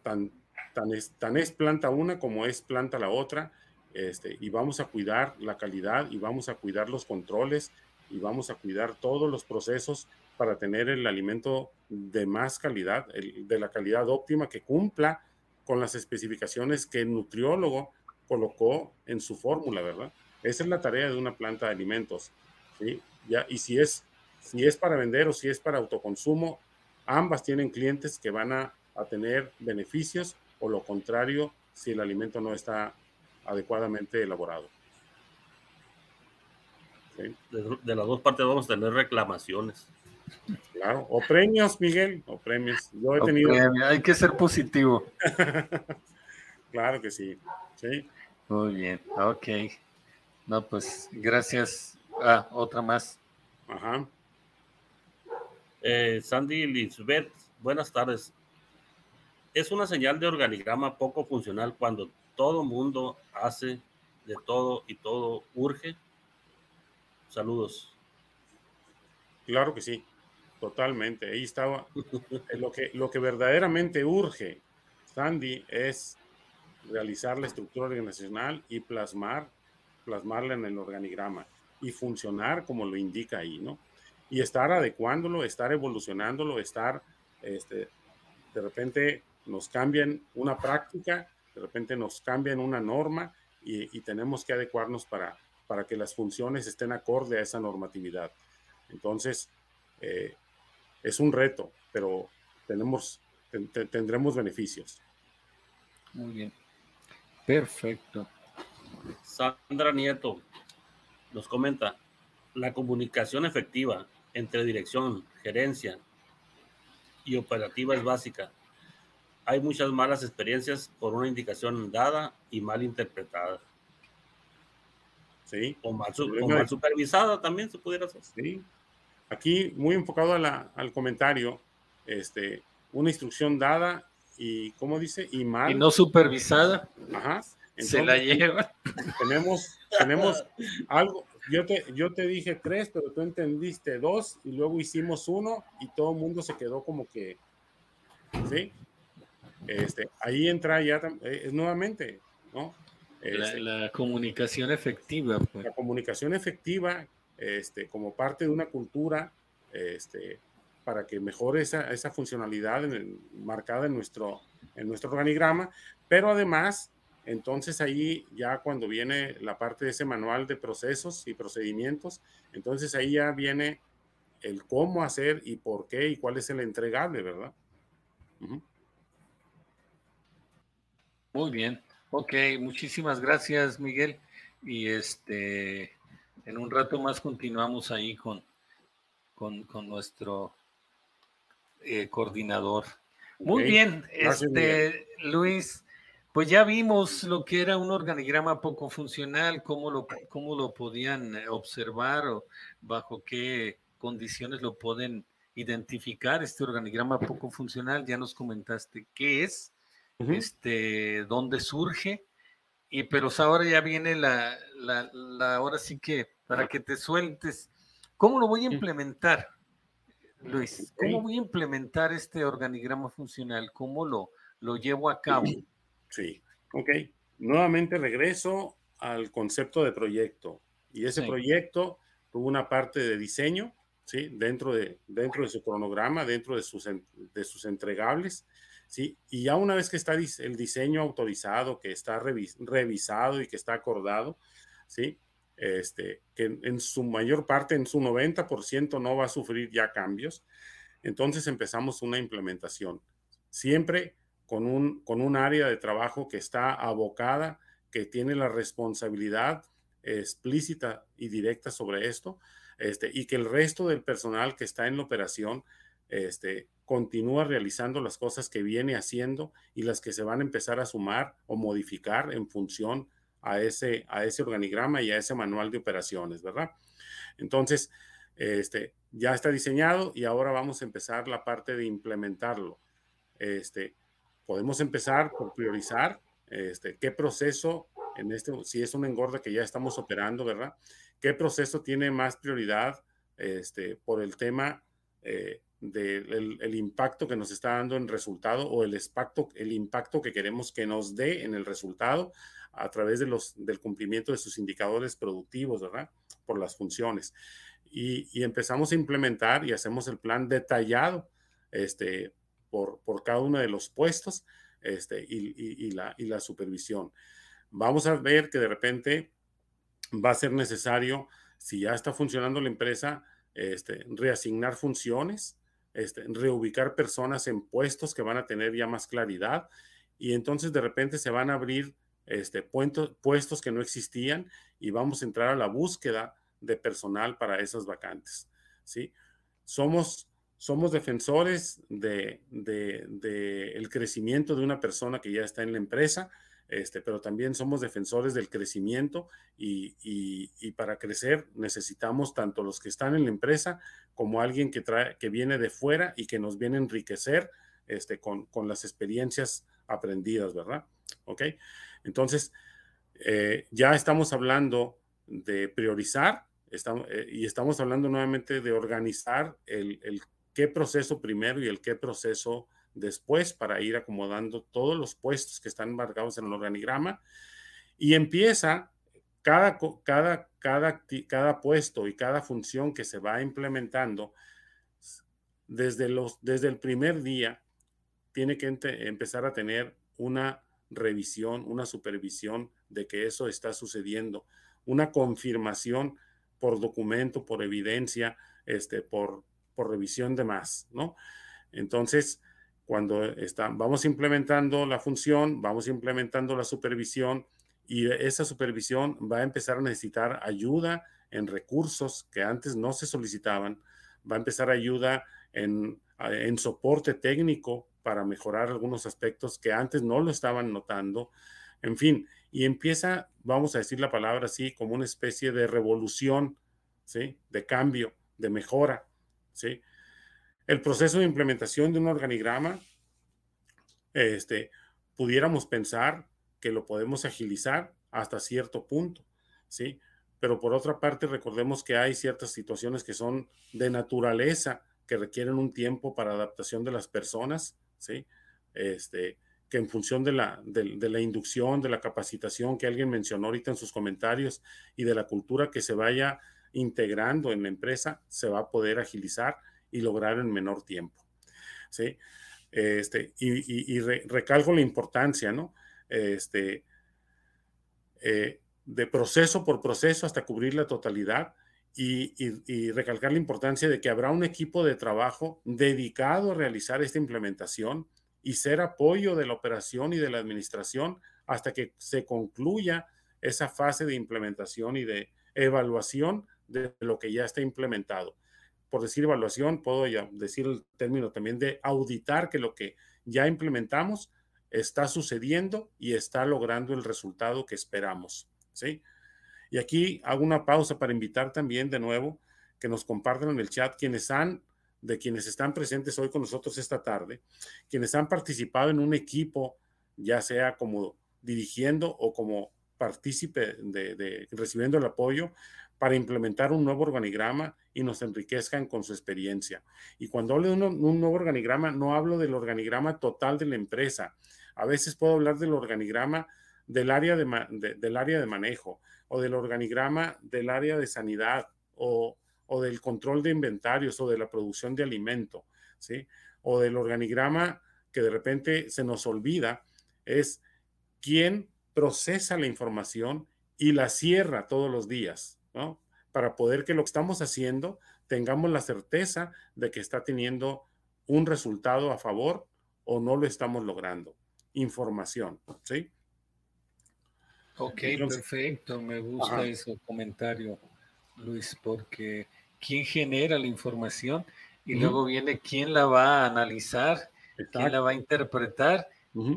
tan, tan, es, tan es planta una como es planta la otra, este, y vamos a cuidar la calidad y vamos a cuidar los controles y vamos a cuidar todos los procesos para tener el alimento de más calidad, de la calidad óptima que cumpla con las especificaciones que el nutriólogo colocó en su fórmula, ¿verdad? Esa es la tarea de una planta de alimentos, ¿sí? Ya, y si es, si es para vender o si es para autoconsumo, ambas tienen clientes que van a a tener beneficios o lo contrario si el alimento no está adecuadamente elaborado. ¿Sí? De, de, las dos partes vamos a tener reclamaciones. Claro, o premios, Miguel, o premios. Yo he o tenido. Premio. Hay que ser positivo. claro que sí. sí. Muy bien, ok. No, pues gracias. Ah, otra más. Ajá. Eh, Sandy Lisbeth, buenas tardes es una señal de organigrama poco funcional cuando todo mundo hace de todo y todo urge. Saludos. Claro que sí, totalmente. Ahí estaba. lo, que, lo que verdaderamente urge, Sandy, es realizar la estructura organizacional y plasmar, plasmarla en el organigrama y funcionar como lo indica ahí, ¿no? Y estar adecuándolo, estar evolucionándolo, estar, este, de repente, nos cambian una práctica, de repente nos cambian una norma y, y tenemos que adecuarnos para, para que las funciones estén acorde a esa normatividad. Entonces, eh, es un reto, pero tenemos, tendremos beneficios. Muy bien. Perfecto. Sandra Nieto nos comenta, la comunicación efectiva entre dirección, gerencia y operativa es básica. Hay muchas malas experiencias por una indicación dada y mal interpretada. Sí. O mal, supervisada también se pudiera hacer. Sí. Aquí muy enfocado al comentario, este, una instrucción dada y, ¿cómo dice? Y mal. Y no supervisada. Ajá. se la lleva. Tenemos, tenemos algo, yo te, yo te dije tres, pero tú entendiste dos y luego hicimos uno y todo el mundo se quedó como que, ¿sí? Este, ahí entra ya eh, nuevamente, ¿no? Este, la, comunicación efectiva. Pues. La comunicación efectiva, este, como parte de una cultura, este, para que mejore esa, esa funcionalidad marcada en nuestro, en nuestro organigrama, pero además entonces ahí ya cuando viene la parte de ese manual de procesos y procedimientos, entonces ahí ya viene el cómo hacer y por qué y cuál es el entregable, ¿verdad? Muy bien. Ok, muchísimas gracias, Miguel. Y este, en un rato más continuamos ahí con, con, nuestro eh, coordinador. Muy bien, este, Luis. Pues ya vimos lo que era un organigrama poco funcional, cómo lo, cómo lo podían eh, observar o bajo qué condiciones lo pueden identificar este organigrama poco funcional. Ya nos comentaste qué es, este, dónde surge, y pero ahora ya viene la, la, la, ahora sí que para que te sueltes, ¿cómo lo voy a implementar, Luis? ¿Cómo voy a implementar este organigrama funcional? ¿Cómo lo, lo llevo a cabo? Sí, ok. Nuevamente regreso al concepto de proyecto. Y ese proyecto tuvo una parte de diseño, ¿sí? Dentro de, dentro de su cronograma, dentro de sus, de sus entregables, ¿sí? Y ya una vez que está el diseño autorizado, que está revisado y que está acordado, ¿sí? Este, que en su mayor parte, en su 90% no va a sufrir ya cambios, entonces empezamos una implementación. Siempre con un, con un área de trabajo que está abocada, que tiene la responsabilidad explícita y directa sobre esto, este, y que el resto del personal que está en la operación este, continúa realizando las cosas que viene haciendo y las que se van a empezar a sumar o modificar en función a ese, a ese organigrama y a ese manual de operaciones, ¿verdad? Entonces, este, ya está diseñado y ahora vamos a empezar la parte de implementarlo. Este, podemos empezar por priorizar este, qué proceso, en este, si es un engorda que ya estamos operando, ¿verdad? ¿Qué proceso tiene más prioridad este, por el tema eh, del el impacto que nos está dando en resultado o el, impacto, el impacto que queremos que nos dé en el resultado a través de los, del cumplimiento de sus indicadores productivos, ¿verdad? Por las funciones. Y, y empezamos a implementar y hacemos el plan detallado este, por, cada uno de los puestos este, y, la, y la supervisión. Vamos a ver que de repente va a ser necesario, si ya está funcionando la empresa, este, reasignar funciones, este, reubicar personas en puestos que van a tener ya más claridad y entonces de repente se van a abrir este, puestos que no existían y vamos a entrar a la búsqueda de personal para esas vacantes. ¿sí? Somos somos defensores de, el crecimiento de una persona que ya está en la empresa, este, pero también somos defensores del crecimiento y, para crecer necesitamos tanto los que están en la empresa como alguien que, trae, que viene de fuera y que nos viene a enriquecer este, con, las experiencias aprendidas, ¿verdad? ¿Ok? Entonces, eh, ya estamos hablando de priorizar eh, y estamos hablando nuevamente de organizar el, el qué proceso primero y el qué proceso después para ir acomodando todos los puestos que están marcados en el organigrama y empieza cada, cada, cada, cada puesto y cada función que se va implementando desde, los, desde el primer día tiene que empezar a tener una revisión, una supervisión de que eso está sucediendo, una confirmación por documento, por evidencia, este, por, por revisión de más, ¿no? Entonces, cuando está, vamos implementando la función, vamos implementando la supervisión y esa supervisión va a empezar a necesitar ayuda en recursos que antes no se solicitaban, va a empezar ayuda en, en soporte técnico para mejorar algunos aspectos que antes no lo estaban notando, en fin, y empieza, vamos a decir la palabra así, como una especie de revolución, ¿sí? De cambio, de mejora, ¿sí? El proceso de implementación de un organigrama, este, pudiéramos pensar que lo podemos agilizar hasta cierto punto, ¿sí? Pero por otra parte, recordemos que hay ciertas situaciones que son de naturaleza, que requieren un tiempo para adaptación de las personas, ¿sí? Este, que en función de la, de, la inducción, de la capacitación que alguien mencionó ahorita en sus comentarios y de la cultura que se vaya integrando en la empresa, se va a poder agilizar y lograr en menor tiempo. ¿sí? Este, y, recalco la importancia, ¿no? Este, eh, de proceso por proceso hasta cubrir la totalidad y, recalcar la importancia de que habrá un equipo de trabajo dedicado a realizar esta implementación y ser apoyo de la operación y de la administración hasta que se concluya esa fase de implementación y de evaluación de lo que ya está implementado. Por decir evaluación, puedo ya decir el término también de auditar que lo que ya implementamos está sucediendo y está logrando el resultado que esperamos. ¿sí? Y aquí hago una pausa para invitar también de nuevo que nos compartan en el chat quienes han, de quienes están presentes hoy con nosotros esta tarde, quienes han participado en un equipo, ya sea como dirigiendo o como partícipe de, recibiendo el apoyo para implementar un nuevo organigrama y nos enriquezcan con su experiencia. Y cuando hablo de un, nuevo organigrama, no hablo del organigrama total de la empresa. A veces puedo hablar del organigrama del área de, del área de manejo o del organigrama del área de sanidad o, del control de inventarios o de la producción de alimento, ¿sí? O del organigrama que de repente se nos olvida, es quién procesa la información y la cierra todos los días, ¿no? Para poder que lo que estamos haciendo tengamos la certeza de que está teniendo un resultado a favor o no lo estamos logrando. Información, ¿sí? Ok, perfecto. Me gusta ese comentario, Luis, porque ¿quién genera la información? Y luego viene quién la va a analizar, quién la va a interpretar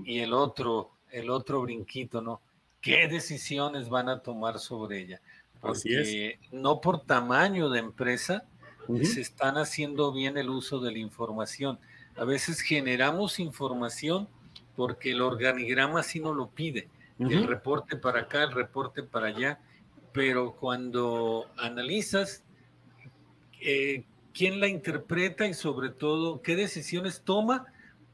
y el otro, el otro brinquito, ¿no? ¿Qué decisiones van a tomar sobre ella? Porque no por tamaño de empresa se están haciendo bien el uso de la información. A veces generamos información porque el organigrama así no lo pide. El reporte para acá, el reporte para allá, pero cuando analizas eh, quién la interpreta y sobre todo qué decisiones toma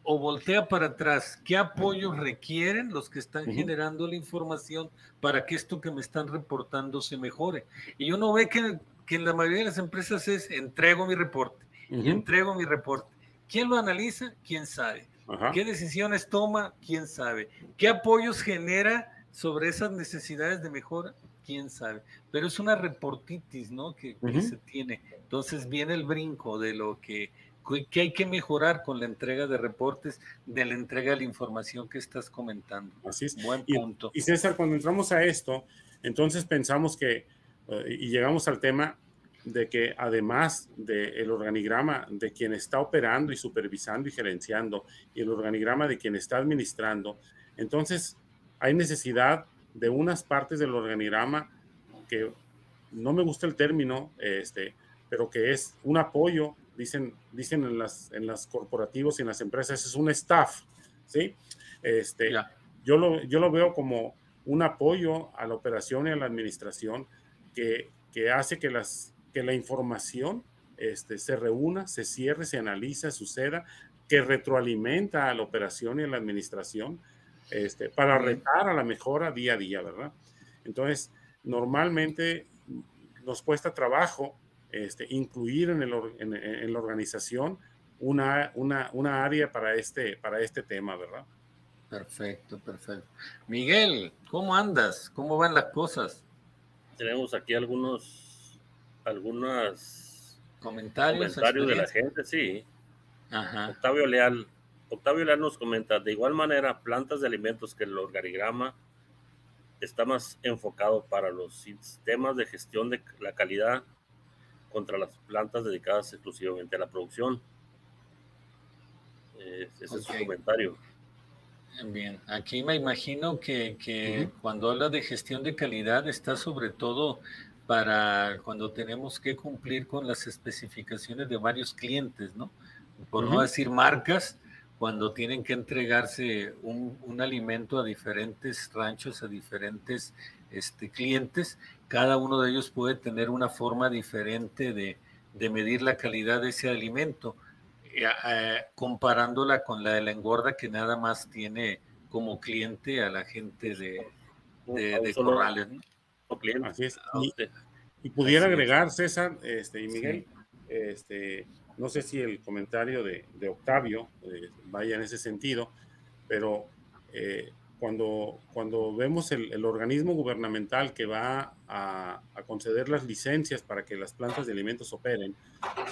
o voltea para atrás, qué apoyos requieren los que están generando la información para que esto que me están reportando se mejore. Y uno ve que, que en la mayoría de las empresas es entrego mi reporte, entrego mi reporte. ¿Quién lo analiza? ¿Quién sabe? ¿Qué decisiones toma? ¿Quién sabe? ¿Qué apoyos genera sobre esas necesidades de mejora? ¿Quién sabe? Pero es una reportitis, ¿no? Que, se tiene. Entonces viene el brinco de lo que, que hay que mejorar con la entrega de reportes, de la entrega de la información que estás comentando. Así es. Buen punto. Y, César, cuando entramos a esto, entonces pensamos que, eh, y llegamos al tema, de que además del organigrama de quien está operando y supervisando y gerenciando y el organigrama de quien está administrando, entonces hay necesidad de unas partes del organigrama que no me gusta el término, este, pero que es un apoyo, dicen, dicen en las, en las corporativos y en las empresas, es un staff, ¿sí? Este, yo, lo, yo lo veo como un apoyo a la operación y a la administración que, que hace que las que la información este, se reúna, se cierre, se analice, suceda, que retroalimenta a la operación y a la administración este, para retar a la mejora día a día, ¿verdad? Entonces, normalmente nos cuesta trabajo este, incluir en, el, en, la organización una, una, una, área para este, para este tema, ¿verdad? Perfecto, perfecto. Miguel, ¿cómo andas? ¿Cómo van las cosas? Tenemos aquí algunos algunos comentarios, comentarios de la gente, sí. Octavio Leal. Octavio Leal nos comenta, de igual manera, plantas de alimentos que el organigrama está más enfocado para los sistemas de gestión de la calidad contra las plantas dedicadas exclusivamente a la producción. ese es su comentario. Bien, aquí me imagino que, cuando habla de gestión de calidad está sobre todo para cuando tenemos que cumplir con las especificaciones de varios clientes, ¿no? Por no decir marcas, cuando tienen que entregarse un, alimento a diferentes ranchos, a diferentes este, clientes, cada uno de ellos puede tener una forma diferente de, de medir la calidad de ese alimento. Eh, eh, comparándola con la de la engorda que nada más tiene como cliente a la gente de, de, Corrales. Así es. Y, pudiera agregar, César este, y Miguel, este, no sé si el comentario de, Octavio eh, vaya en ese sentido, pero cuando, cuando vemos el, organismo gubernamental que va a, a, conceder las licencias para que las plantas de alimentos operen,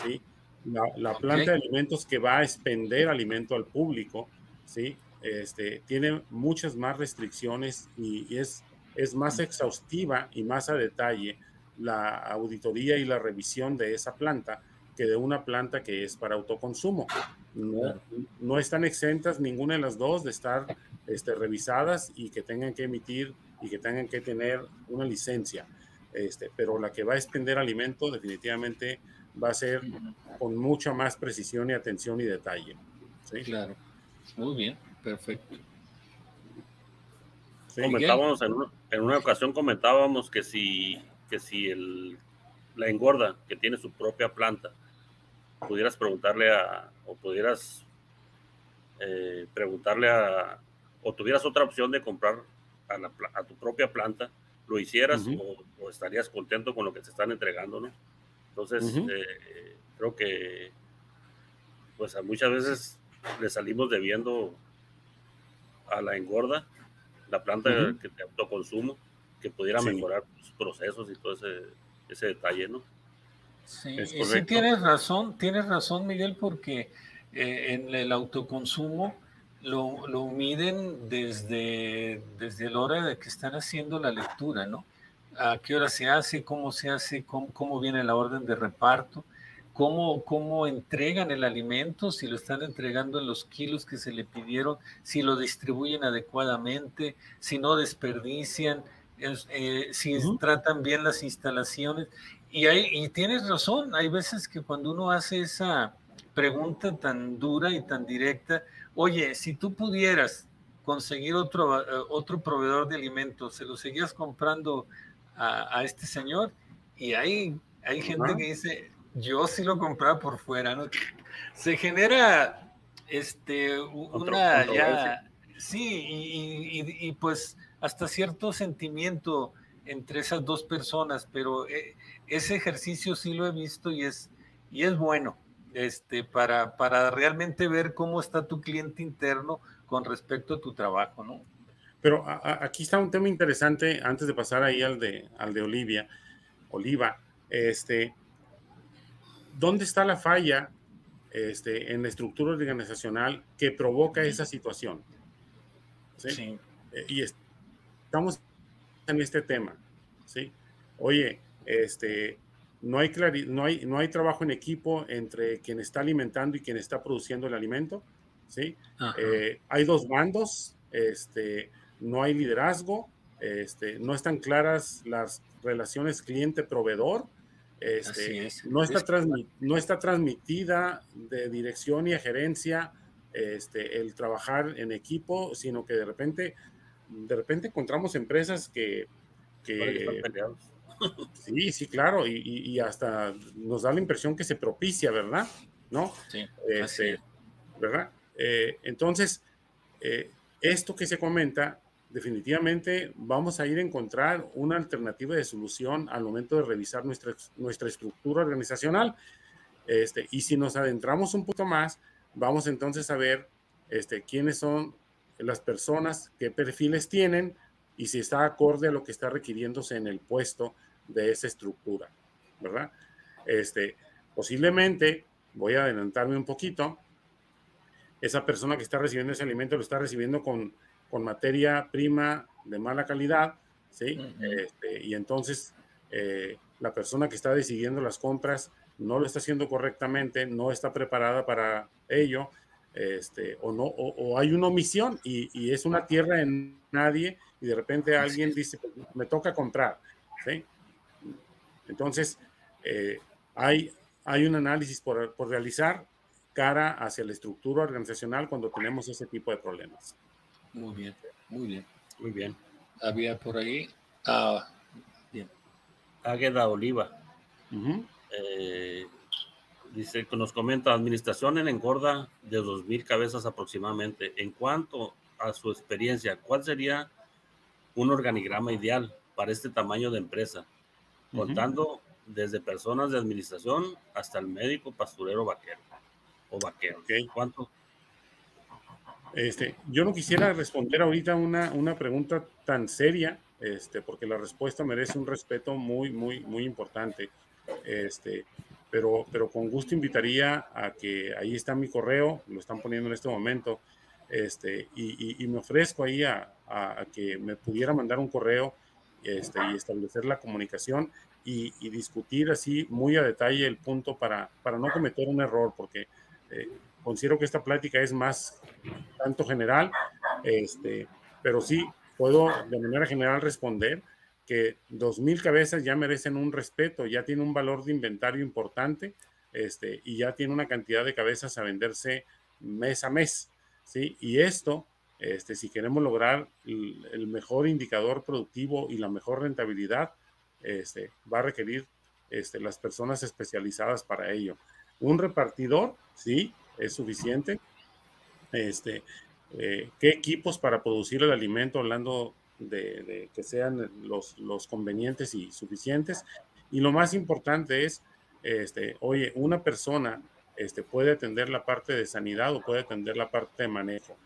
¿sí? La, planta de alimentos que va a expender alimento al público, ¿sí? Este, tiene muchas más restricciones y, es, es más exhaustiva y más a detalle la auditoría y la revisión de esa planta que de una planta que es para autoconsumo. No, no están exentas ninguna de las dos de estar este, revisadas y que tengan que emitir y que tengan que tener una licencia. Este, pero la que va a expender alimento definitivamente va a ser con mucha más precisión y atención y detalle. ¿sí? Claro. Muy bien, perfecto. Comentábamos en una, ocasión comentábamos que si que si el, la engorda que tiene su propia planta pudieras preguntarle a o pudieras eh, preguntarle a o tuvieras otra opción de comprar a, tu propia planta lo hicieras o, o, estarías contento con lo que te están entregando, ¿no? Entonces, eh, creo que pues a muchas veces le salimos debiendo a la engorda, la planta que de autoconsumo, que pudiera mejorar sus procesos y todo ese, ese detalle, ¿no? Sí, sí tienes razón, tienes razón, Miguel, porque eh, en el autoconsumo lo, lo, miden desde, desde la hora de que están haciendo la lectura, ¿no? a qué hora se hace, cómo se hace, cómo, viene la orden de reparto, cómo, cómo entregan el alimento, si lo están entregando en los kilos que se le pidieron, si lo distribuyen adecuadamente, si no desperdician, eh, si tratan bien las instalaciones. Y, hay, y tienes razón, hay veces que cuando uno hace esa pregunta tan dura y tan directa, oye, si tú pudieras conseguir otro, eh, otro proveedor de alimentos, ¿se lo seguías comprando a, este señor y hay, hay gente que dice, yo sí lo compraba por fuera, ¿no? Se genera este, una ya, sí, y, y, pues hasta cierto sentimiento entre esas dos personas, pero eh, ese ejercicio sí lo he visto y es, y es bueno este, para, para realmente ver cómo está tu cliente interno con respecto a tu trabajo, ¿no? Pero aquí está un tema interesante antes de pasar ahí al de, al de Olivia, Oliva. Este, ¿Dónde está la falla este, en la estructura organizacional que provoca esa situación? ¿Sí? Eh, y estamos en este tema. ¿sí? Oye, este, no, hay no, hay, no hay trabajo en equipo entre quien está alimentando y quien está produciendo el alimento. ¿sí? Eh, hay dos bandos. Este, no hay liderazgo, este, no están claras las relaciones cliente-proveedor, este, no, está no está transmitida de dirección y a gerencia este, el trabajar en equipo, sino que de repente, de repente encontramos empresas que... que sí, sí, claro, y, hasta nos da la impresión que se propicia, ¿verdad? ¿No? Sí, este, ¿verdad? Eh, entonces, eh, esto que se comenta definitivamente vamos a ir a encontrar una alternativa de solución al momento de revisar nuestra, nuestra estructura organizacional. Este, y si nos adentramos un poco más, vamos entonces a ver este, quiénes son las personas, qué perfiles tienen y si está acorde a lo que está requiriéndose en el puesto de esa estructura, ¿verdad? Este, posiblemente, voy a adelantarme un poquito, esa persona que está recibiendo ese alimento lo está recibiendo con con materia prima de mala calidad ¿sí? Este, y entonces eh, la persona que está decidiendo las compras no lo está haciendo correctamente, no está preparada para ello, este, o, no, o, hay una omisión y, es una tierra en nadie y de repente alguien dice, pues, me toca comprar. ¿sí? Entonces, eh, hay, hay un análisis por, por, realizar cara hacia la estructura organizacional cuando tenemos ese tipo de problemas. Muy bien, muy bien. Muy bien. Había por ahí. Ah, bien. Águeda Oliva. Eh, dice que nos comenta, administración en engorda de 2.000 cabezas aproximadamente. En cuanto a su experiencia, ¿cuál sería un organigrama ideal para este tamaño de empresa? Contando desde personas de administración hasta el médico pasturero vaquero o vaquero. ¿Cuánto? Este, yo no quisiera responder ahorita una, una pregunta tan seria, este, porque la respuesta merece un respeto muy, muy, muy importante. Este, pero, pero con gusto invitaría a que ahí está mi correo, lo están poniendo en este momento, este, y, y, me ofrezco ahí a, a, que me pudiera mandar un correo este, y establecer la comunicación y, y, discutir así muy a detalle el punto para, para no cometer un error, porque eh, considero que esta plática es más tanto general, este, pero sí puedo de manera general responder que 2.000 cabezas ya merecen un respeto, ya tiene un valor de inventario importante este, y ya tiene una cantidad de cabezas a venderse mes a mes. ¿sí? Y esto, este, si queremos lograr el, mejor indicador productivo y la mejor rentabilidad, este, va a requerir este, las personas especializadas para ello. Un repartidor, sí, es suficiente. Este, eh, ¿Qué equipos para producir el alimento, hablando de, que sean los, los, convenientes y suficientes. Y lo más importante es, este, oye, una persona este, puede atender la parte de sanidad o puede atender la parte de manejo.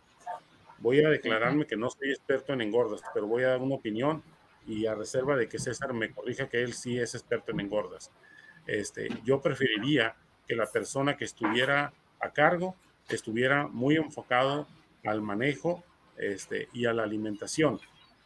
Voy a declararme que no soy experto en engordas, pero voy a dar una opinión y a reserva de que César me corrija que él sí es experto en engordas. Este, yo preferiría que la persona que estuviera a cargo estuviera muy enfocado al manejo este, y a la alimentación.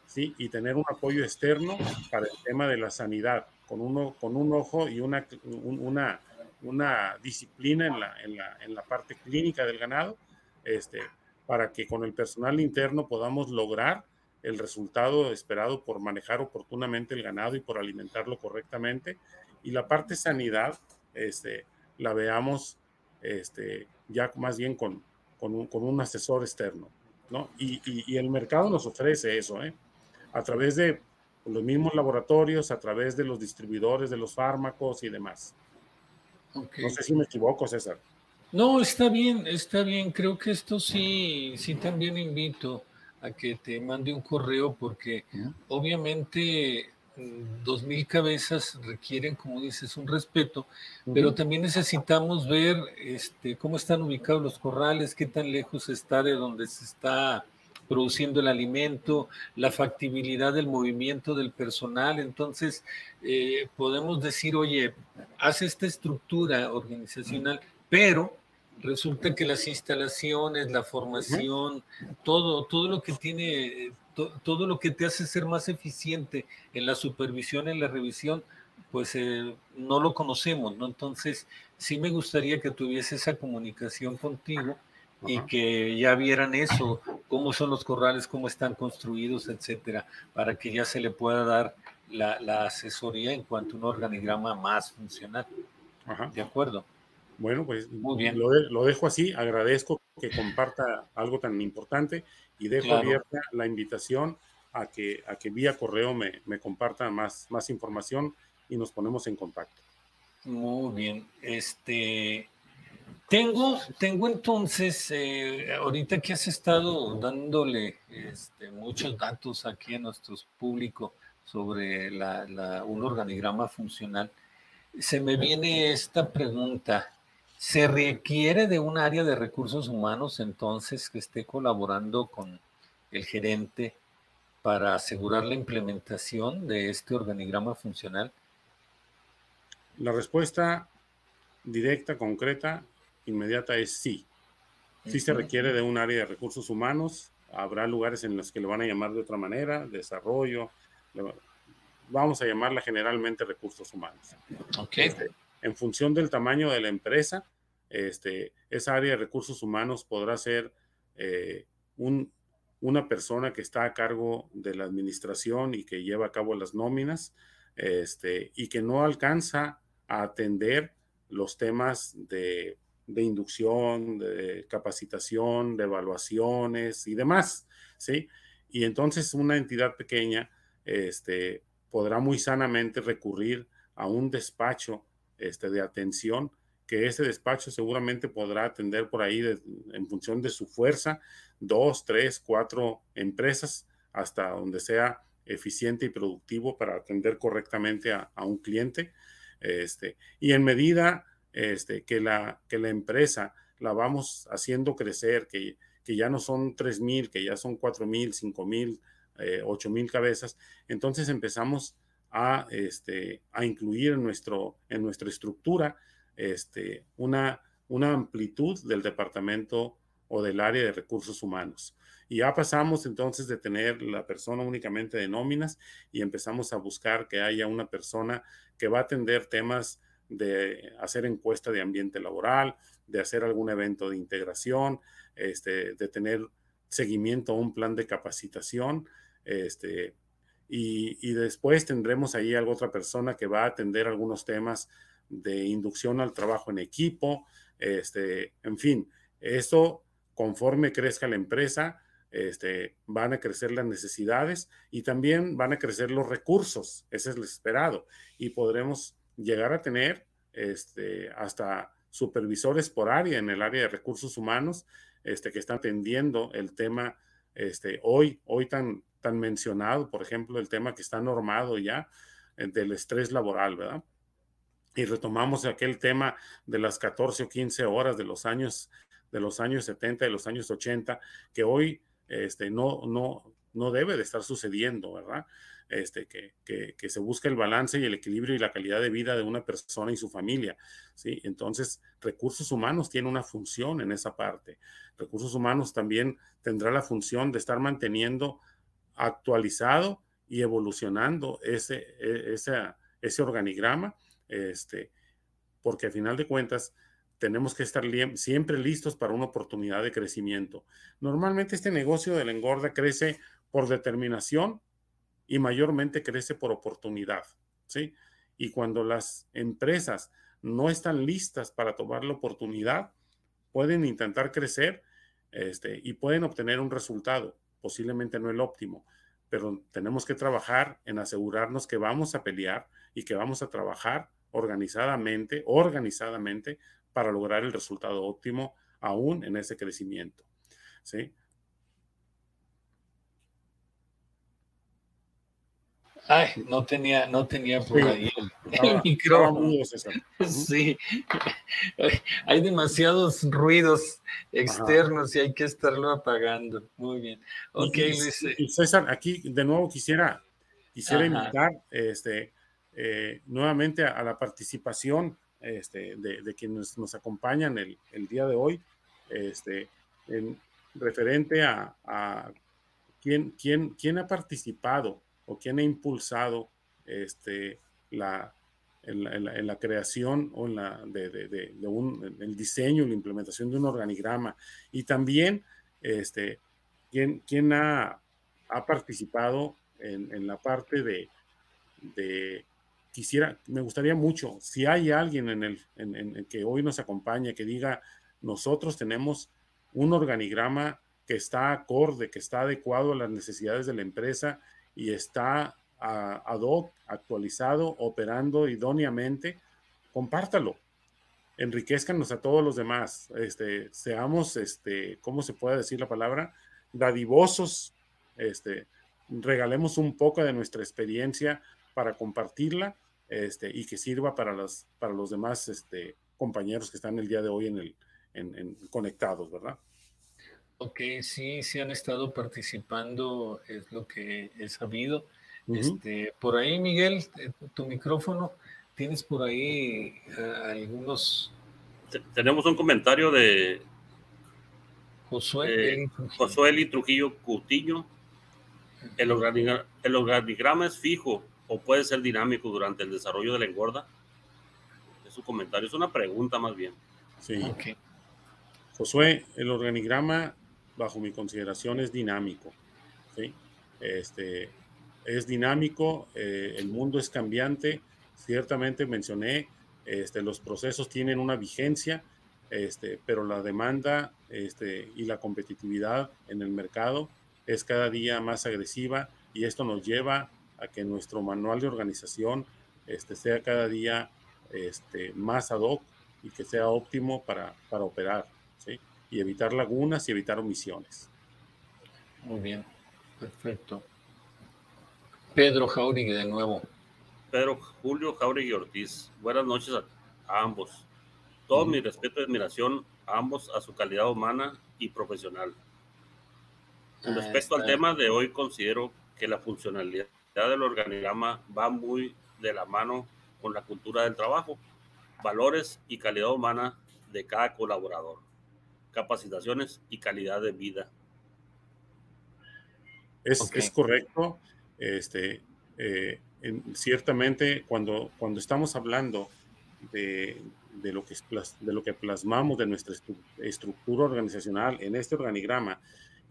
¿sí? y tener un apoyo externo para el tema de la sanidad, con, uno, con un ojo y una, una, una disciplina en la, en, la, en la parte clínica del ganado, este, para que con el personal interno podamos lograr el resultado esperado por manejar oportunamente el ganado y por alimentarlo correctamente. Y la parte sanidad, este, la veamos este, ya más bien con, con, un, con un asesor externo. ¿no? Y, y, y, el mercado nos ofrece eso, ¿eh? a través de los mismos laboratorios, a través de los distribuidores de los fármacos y demás. No sé si me equivoco, César. No, está bien, está bien. Creo que esto sí, sí también invito a que te mande un correo porque obviamente mm, dos mil cabezas requieren, como dices, un respeto, pero también necesitamos ver este, cómo están ubicados los corrales, qué tan lejos está de donde se está produciendo el alimento, la factibilidad del movimiento del personal. Entonces, eh, podemos decir, oye, hace esta estructura organizacional, pero resulta que las instalaciones, la formación, todo, todo lo que tiene, todo lo que te hace ser más eficiente en la supervisión, en la revisión, pues eh, no lo conocemos, ¿no? Entonces, sí me gustaría que tuviese esa comunicación contigo y que ya vieran eso, cómo son los corrales, cómo están construidos, etcétera, para que ya se le pueda dar la, la asesoría en cuanto a un organigrama más funcional. ¿De acuerdo? Bueno, pues Muy bien. Lo, lo, dejo así. Agradezco que comparta algo tan importante y dejo abierta la invitación a que, a que vía correo me, me comparta más, más información y nos ponemos en contacto. Muy bien. Este, tengo, tengo entonces, eh, ahorita que has estado dándole este, muchos datos aquí a nuestro público sobre la, un organigrama funcional, se me viene esta pregunta. ¿Se requiere de un área de recursos humanos entonces que esté colaborando con el gerente para asegurar la implementación de este organigrama funcional? La respuesta directa, concreta, inmediata es sí. Sí se requiere de un área de recursos humanos. Habrá lugares en los que lo van a llamar de otra manera, desarrollo, vamos a llamarla generalmente recursos humanos. Okay. Este, en función del tamaño de la empresa, este, esa área de recursos humanos podrá ser eh, un, una persona que está a cargo de la administración y que lleva a cabo las nóminas este, y que no alcanza a atender los temas de, de inducción, de capacitación, de evaluaciones y demás, ¿sí? Y entonces una entidad pequeña este, podrá muy sanamente recurrir a un despacho este, de atención, que ese despacho seguramente podrá atender por ahí en función de su fuerza, dos, tres, cuatro empresas, hasta donde sea eficiente y productivo para atender correctamente a, un cliente. Este, y en medida este, que, la, que la empresa la vamos haciendo crecer, que, que ya no son tres mil, que ya son cuatro mil, cinco mil, eh, ocho mil cabezas, entonces empezamos a, este, a incluir en, nuestro, en nuestra estructura este, una, una amplitud del departamento o del área de recursos humanos. Y ya pasamos entonces de tener la persona únicamente de nóminas y empezamos a buscar que haya una persona que va a atender temas de hacer encuesta de ambiente laboral, de hacer algún evento de integración, este, de tener seguimiento a un plan de capacitación, y, después tendremos ahí otra persona que va a atender algunos temas de inducción al trabajo en equipo, este, en fin, eso conforme crezca la empresa, este, van a crecer las necesidades y también van a crecer los recursos, ese es lo esperado, y podremos llegar a tener este, hasta supervisores por área en el área de recursos humanos este, que están atendiendo el tema este, hoy, hoy tan, tan mencionado, por ejemplo, el tema que está normado ya eh, del estrés laboral, ¿verdad? Y retomamos aquel tema de las 14 o 15 horas de los años de los años 70 y los años 80 que hoy este, no, no, no debe de estar sucediendo, ¿verdad? Este, que, que, que, se busca el balance y el equilibrio y la calidad de vida de una persona y su familia, ¿sí? Entonces, recursos humanos tiene una función en esa parte. Recursos humanos también tendrá la función de estar manteniendo actualizado y evolucionando ese, e, ese, ese organigrama, este, porque al final de cuentas tenemos que estar siempre listos para una oportunidad de crecimiento. Normalmente este negocio de la engorda crece por determinación y mayormente crece por oportunidad, ¿sí? Y cuando las empresas no están listas para tomar la oportunidad, pueden intentar crecer este, y pueden obtener un resultado, posiblemente no el óptimo, pero tenemos que trabajar en asegurarnos que vamos a pelear y que vamos a trabajar organizadamente, organizadamente para lograr el resultado óptimo aún en ese crecimiento. ¿sí? Ay, no tenía, no tenía por ahí el, micrófono. Sí, hay demasiados ruidos externos y hay que estarlo apagando. Muy bien. Ok, Luis. Eh. César, aquí de nuevo quisiera, quisiera invitar este, eh, nuevamente a, la participación este, de, quienes nos acompañan el, día de hoy, este, en referente a, a quién, quién, quién ha participado o quién ha impulsado este, la, en, la, creación o en la, de, un, el diseño la implementación de un organigrama. Y también este, quién, quién ha, ha, participado en, la parte de, de, quisiera, me gustaría mucho, si hay alguien en el en, que hoy nos acompaña que diga, nosotros tenemos un organigrama que está acorde, que está adecuado a las necesidades de la empresa y está ad hoc, actualizado, operando idóneamente, compártalo. Enriquezcanos a todos los demás. Este, seamos, este, ¿cómo se puede decir la palabra? Dadivosos. Este, regalemos un poco de nuestra experiencia para compartirla este, y que sirva para, para los demás este, compañeros que están el día de hoy en el, en, conectados, ¿verdad? Ok, sí, sí han estado participando, es lo que he sabido. este, por ahí, Miguel, eh, tu micrófono, tienes por ahí eh, algunos... Tenemos un comentario de Josué, Josué Eli Trujillo Coutinho. El organigrama, el organigrama es fijo o puede ser dinámico durante el desarrollo de la engorda. Es su comentario, es una pregunta más bien. Sí. Josué, el organigrama, bajo mi consideración, es dinámico. ¿sí? Este, es dinámico, eh, el mundo es cambiante. Ciertamente mencioné, este, los procesos tienen una vigencia, este, pero la demanda este, y la competitividad en el mercado es cada día más agresiva y esto nos lleva a que nuestro manual de organización este, sea cada día este, más ad hoc y que sea óptimo para, para operar ¿sí? Y evitar lagunas y evitar omisiones. Muy bien, perfecto. Pedro Jauregui de nuevo. Pedro Julio Jauregui Ortiz. Buenas noches a, ambos. Todo mi respeto y admiración a ambos a su calidad humana y profesional. Con respecto al tema de hoy, considero que la funcionalidad del organigrama va muy de la mano con la cultura del trabajo, valores y calidad humana de cada colaborador, capacitaciones y calidad de vida. Es, es correcto. Este, eh, ciertamente, cuando, cuando estamos hablando de, de, lo que, de lo que plasmamos de nuestra estructura organizacional en este organigrama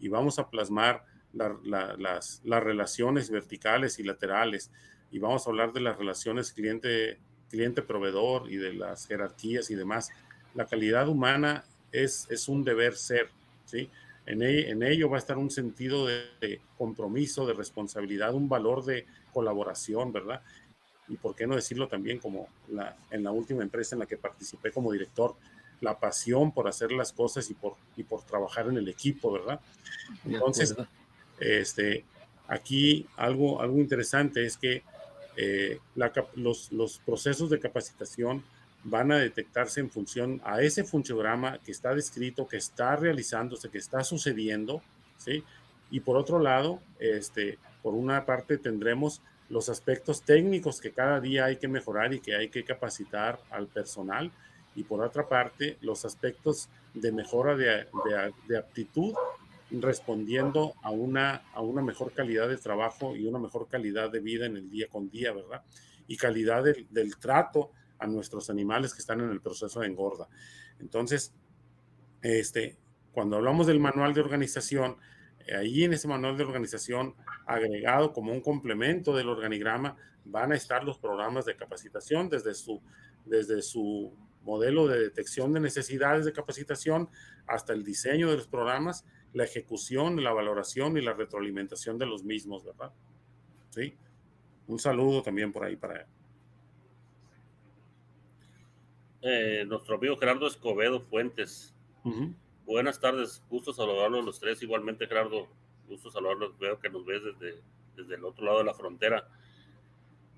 y vamos a plasmar las, las, relaciones verticales y laterales y vamos a hablar de las relaciones cliente, cliente-proveedor y de las jerarquías y demás. La calidad humana es, es un deber ser, ¿sí? En, en ello va a estar un sentido de, compromiso, de responsabilidad, un valor de colaboración, ¿verdad? Y por qué no decirlo también como la, en la última empresa en la que participé como director, la pasión por hacer las cosas y por, y por trabajar en el equipo, ¿verdad? Entonces, este, aquí algo, algo interesante es que eh, los, los procesos de capacitación van a detectarse en función a ese funcionograma que está descrito, que está realizándose, que está sucediendo, ¿sí? Y por otro lado, este, por una parte tendremos los aspectos técnicos que cada día hay que mejorar y que hay que capacitar al personal, y por otra parte, los aspectos de mejora de, de, aptitud respondiendo a una, a una mejor calidad de trabajo y una mejor calidad de vida en el día con día, ¿verdad? Y calidad del, del trato a nuestros animales que están en el proceso de engorda. Entonces, este, cuando hablamos del manual de organización, eh, ahí en ese manual de organización, agregado como un complemento del organigrama, van a estar los programas de capacitación desde su, desde su modelo de detección de necesidades de capacitación hasta el diseño de los programas, la ejecución, la valoración y la retroalimentación de los mismos, ¿verdad? Sí. Un saludo también por ahí para, Eh, nuestro amigo Gerardo Escobedo Fuentes. Buenas tardes, gusto saludarlos los tres. Igualmente, Gerardo, gusto saludarlos. Veo que nos ves desde, desde el otro lado de la frontera.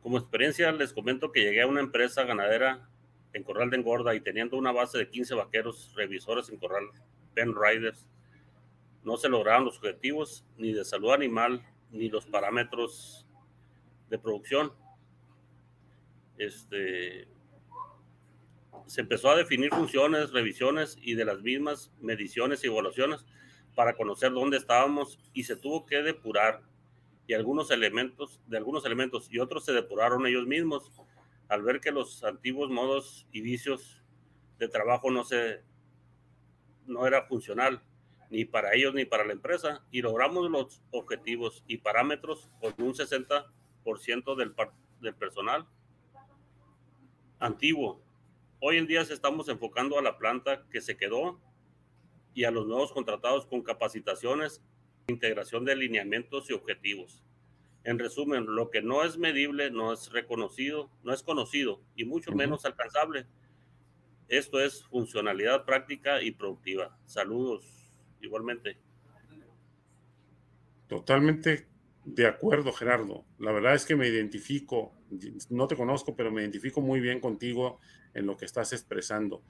Como experiencia, les comento que llegué a una empresa ganadera en Corral de Engorda y teniendo una base de 15 vaqueros revisores en Corral, Ben Riders, no se lograron los objetivos ni de salud animal ni los parámetros de producción. Este, se empezó a definir funciones, revisiones y de las mismas mediciones y evaluaciones para conocer dónde estábamos y se tuvo que depurar. Y algunos elementos de algunos elementos y otros se depuraron ellos mismos. Al ver que los antiguos modos y vicios de trabajo no se no era funcional ni para ellos ni para la empresa y logramos los objetivos y parámetros con un 60% del, del personal antiguo Hoy en día estamos enfocando a la planta que se quedó y a los nuevos contratados con capacitaciones, integración de lineamientos y objetivos. En resumen, lo que no es medible no es reconocido, no es conocido y mucho menos alcanzable. Esto es funcionalidad práctica y productiva. Saludos, igualmente. Totalmente de acuerdo, Gerardo. La verdad es que me identifico, no te conozco, pero me identifico muy bien contigo en lo que estás expresando.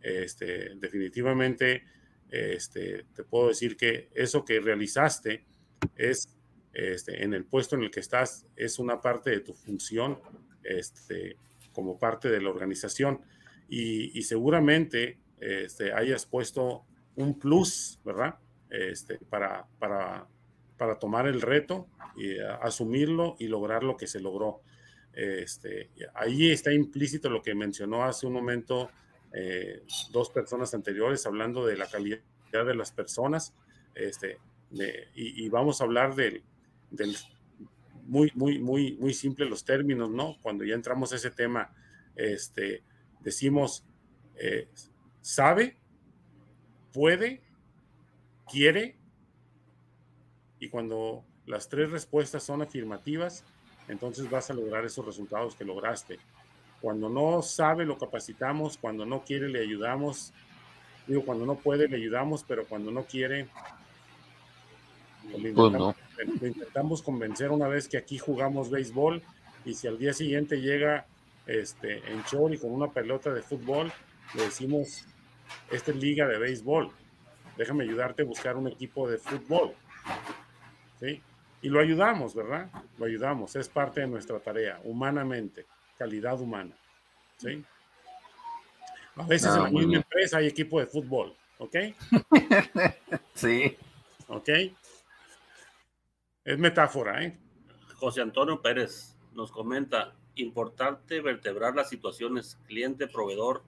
Este, definitivamente, este, te puedo decir que eso que realizaste es, este, en el puesto en el que estás, es una parte de tu función este, como parte de la organización. Y, seguramente este, hayas puesto un plus, ¿verdad? Este, para, para para tomar el reto y asumirlo y lograr lo que se logró. Este, ahí está implícito lo que mencionó hace un momento eh, dos personas anteriores hablando de la calidad de las personas. Este, y, vamos a hablar del, muy, muy, muy, muy simple los términos, ¿no? Cuando ya entramos a ese tema, este, decimos, eh, sabe, puede, quiere, y cuando las tres respuestas son afirmativas, entonces vas a lograr esos resultados que lograste. Cuando no sabe, lo capacitamos, cuando no quiere, le ayudamos. Digo, cuando no puede, le ayudamos, pero cuando no quiere, pues lo intentamos, convencer una vez que aquí jugamos béisbol y si al día siguiente llega este, en show y con una pelota de fútbol, le decimos, esta es liga de béisbol, déjame ayudarte a buscar un equipo de fútbol. ¿Sí? Y lo ayudamos, ¿verdad? Lo ayudamos, es parte de nuestra tarea, humanamente, calidad humana. ¿Sí? A veces en la misma empresa hay equipo de fútbol, ¿ok? sí. ¿Ok? Es metáfora, ¿eh? José Antonio Pérez nos comenta, importante vertebrar las situaciones cliente-proveedor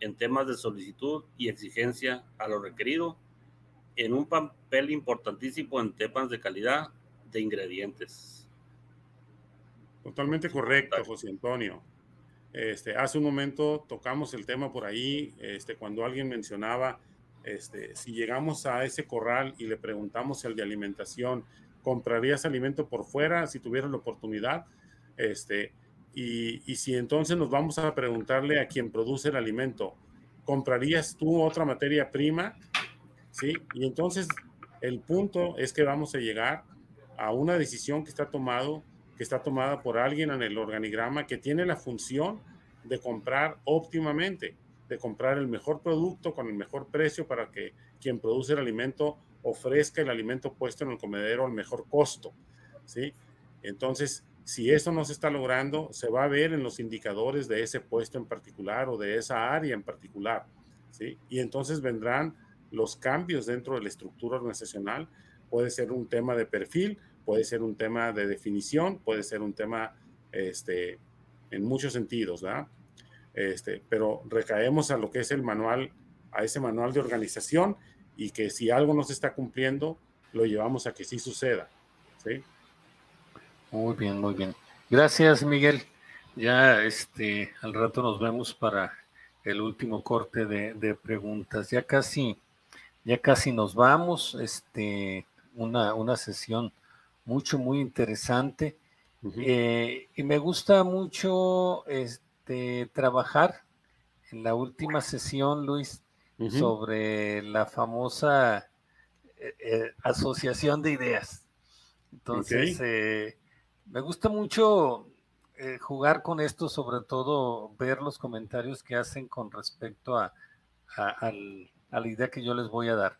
en temas de solicitud y exigencia a lo requerido, en un papel importantísimo en temas de calidad de ingredientes. Totalmente correcto, José Antonio. Este, hace un momento tocamos el tema por ahí, este, cuando alguien mencionaba, este, si llegamos a ese corral y le preguntamos el de alimentación, ¿comprarías alimento por fuera si tuvieras la oportunidad? Este, y, y si entonces nos vamos a preguntarle a quien produce el alimento, ¿comprarías tú otra materia prima? ¿Sí? Y entonces el punto es que vamos a llegar a una decisión que está tomado, que está tomada por alguien en el organigrama que tiene la función de comprar óptimamente, de comprar el mejor producto con el mejor precio para que quien produce el alimento ofrezca el alimento puesto en el comedero al mejor costo, ¿sí? Entonces, si eso no se está logrando, se va a ver en los indicadores de ese puesto en particular o de esa área en particular, ¿sí? Y entonces vendrán los cambios dentro de la estructura organizacional. Puede ser un tema de perfil, puede ser un tema de definición, puede ser un tema este, en muchos sentidos, ¿verdad? Este, pero recaemos a lo que es el manual, a ese manual de organización y que si algo no se está cumpliendo, lo llevamos a que sí suceda. ¿sí? Muy bien, muy bien. Gracias, Miguel. Ya este, al rato nos vemos para el último corte de, preguntas. Ya casi, ya casi nos vamos. Este, una, una sesión mucho, muy interesante. Eh, y me gusta mucho este, trabajar en la última sesión, Luis, sobre la famosa eh, eh, asociación de ideas. Entonces, me gusta mucho jugar con esto, sobre todo ver los comentarios que hacen con respecto a, a la idea que yo les voy a dar.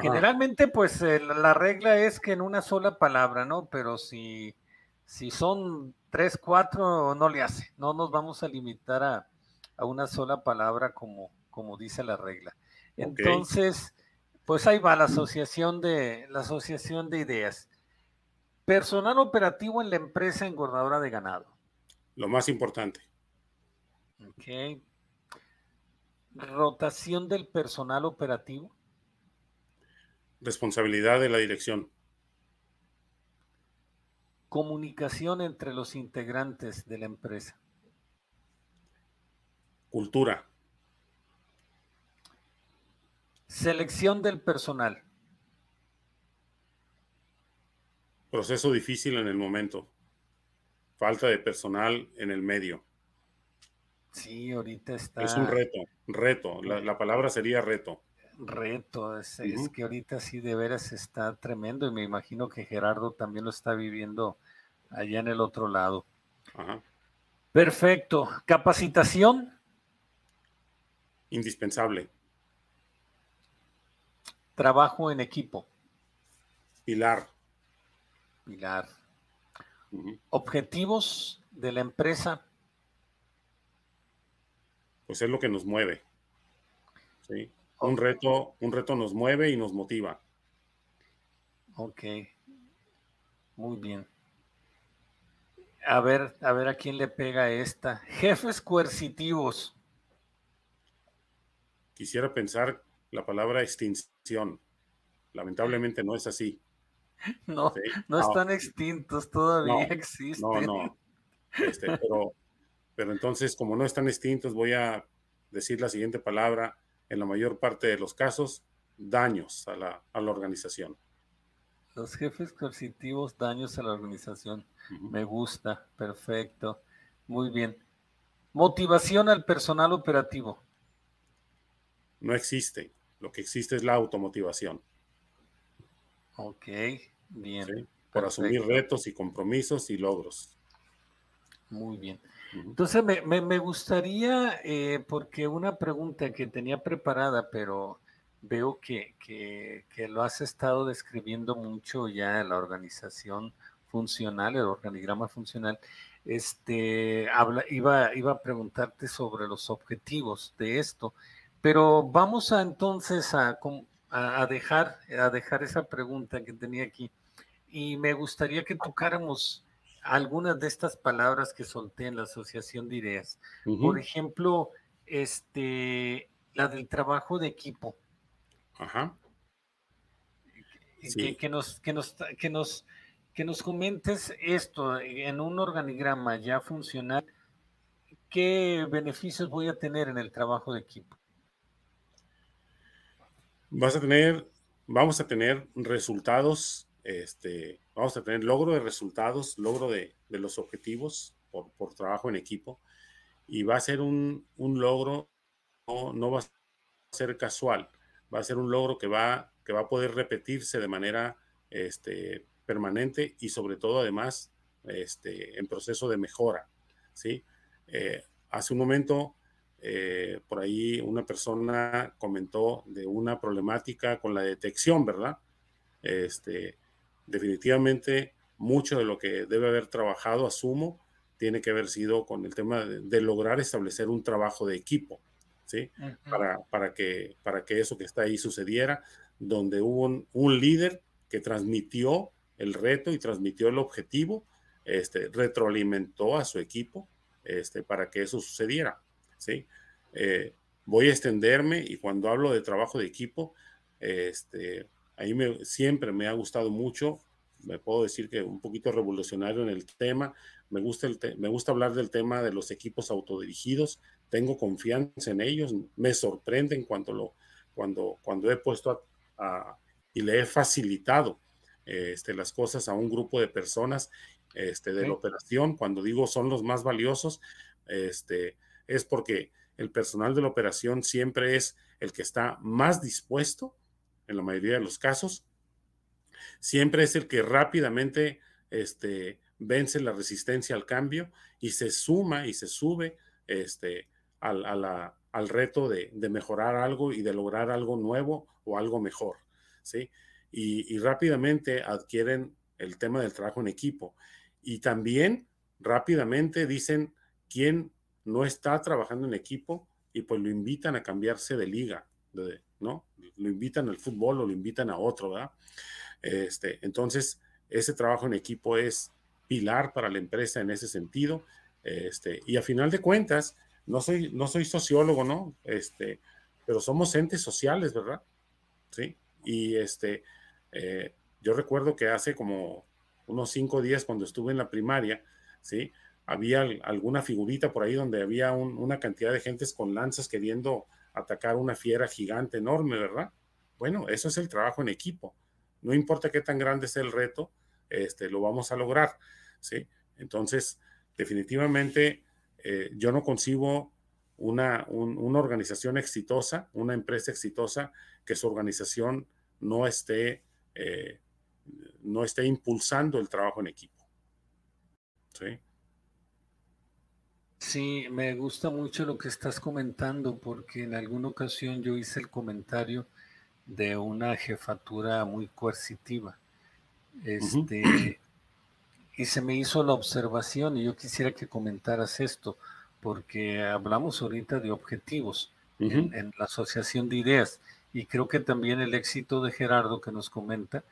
Generalmente, pues la regla es que en una sola palabra, ¿no? Pero si, si son tres, cuatro, no le hace. No nos vamos a limitar a, una sola palabra como, como dice la regla. Entonces, pues ahí va la asociación de la asociación de ideas. Personal operativo en la empresa engordadora de ganado. Lo más importante. Ok. Rotación del personal operativo responsabilidad de la dirección. Comunicación entre los integrantes de la empresa. Cultura. Selección del personal. Proceso difícil en el momento. Falta de personal en el medio. Sí, ahorita está. Es un reto, reto. La, la palabra sería reto reto. Es, que ahorita sí de veras está tremendo y me imagino que Gerardo también lo está viviendo allá en el otro lado. Perfecto. Capacitación. Indispensable. Trabajo en equipo. Pilar. Pilar. Objetivos de la empresa. Pues es lo que nos mueve. Sí un reto, un reto nos mueve y nos motiva. Ok. Muy bien. A ver, a ver a quién le pega esta. Jefes coercitivos. Quisiera pensar la palabra extinción. Lamentablemente no es así. No, no, están extintos, todavía existen. No, no. Este, pero, pero entonces, como no están extintos, voy a decir la siguiente palabra. En la mayor parte de los casos, daños a la, a la organización. Los jefes coercitivos, daños a la organización. Me gusta, perfecto. Muy bien. Motivación al personal operativo. No existe. Lo que existe es la automotivación. Ok, bien. Por asumir retos y compromisos y logros. Muy bien. Entonces me, gustaría, eh, porque una pregunta que tenía preparada, pero veo que, lo has estado describiendo mucho ya la organización funcional, el organigrama funcional. Este, habla, iba, iba a preguntarte sobre los objetivos de esto, pero vamos a entonces a, a, dejar, a dejar esa pregunta que tenía aquí. Y me gustaría que tocáramos algunas de estas palabras que solté en la asociación de ideas. Por ejemplo, este, la del trabajo de equipo. Ajá. Que, nos, que, nos, que, nos, que nos comentes esto en un organigrama ya funcional. ¿Qué beneficios voy a tener en el trabajo de equipo? Vas a tener, vamos a tener resultados, este, vamos a tener logro de resultados, logro de, los objetivos por, trabajo en equipo y va a ser un, logro, no, no va a ser casual va a ser un logro que va, que va a poder repetirse de manera este, permanente y sobre todo además este, en proceso de mejora. ¿sí? Eh, hace un momento eh, por ahí una persona comentó de una problemática con la detección, ¿verdad? Este, definitivamente mucho de lo que debe haber trabajado, asumo, tiene que haber sido con el tema de lograr establecer un trabajo de equipo para, para, que, para que eso que está ahí sucediera, donde hubo un, líder que transmitió el reto y transmitió el objetivo, este, retroalimentó a su equipo este, para que eso sucediera, ¿sí? Eh, voy a extenderme y cuando hablo de trabajo de equipo, este, ahí me, siempre me ha gustado mucho, me puedo decir que un poquito revolucionario en el tema, me gusta, el me gusta hablar del tema de los equipos autodirigidos, tengo confianza en ellos, me sorprenden cuando, lo, cuando, cuando he puesto a, y le he facilitado este, las cosas a un grupo de personas este, de la operación. Cuando digo son los más valiosos, este, es porque el personal de la operación siempre es el que está más dispuesto, en la mayoría de los casos, siempre es el que rápidamente este, vence la resistencia al cambio y se suma y se sube este, al, reto de, mejorar algo y de lograr algo nuevo o algo mejor, ¿sí? Y, rápidamente adquieren el tema del trabajo en equipo. Y también rápidamente dicen quién no está trabajando en equipo y pues lo invitan a cambiarse de liga, ¿no? Lo invitan al fútbol o lo invitan a otro, ¿verdad? Este, entonces, ese trabajo en equipo es pilar para la empresa en ese sentido. Este, y a final de cuentas, no soy, no soy sociólogo, ¿no? Este, pero somos entes sociales, ¿verdad? Sí. Y este, eh, yo recuerdo que hace como unos cinco días cuando estuve en la primaria, ¿sí? Había alguna figurita por ahí donde había una cantidad de gentes con lanzas queriendo atacar una fiera gigante enorme, ¿verdad? Bueno, eso es el trabajo en equipo. No importa qué tan grande sea el reto, este, lo vamos a lograr, ¿sí? Entonces, definitivamente eh, yo no concibo una, organización exitosa, una empresa exitosa, que su organización no esté, eh, no esté impulsando el trabajo en equipo. ¿Sí? Sí, me gusta mucho lo que estás comentando porque en alguna ocasión yo hice el comentario de una jefatura muy coercitiva. Este, y se me hizo la observación y yo quisiera que comentaras esto, porque hablamos ahorita de objetivos en, la asociación de ideas y creo que también el éxito de Gerardo que nos comenta,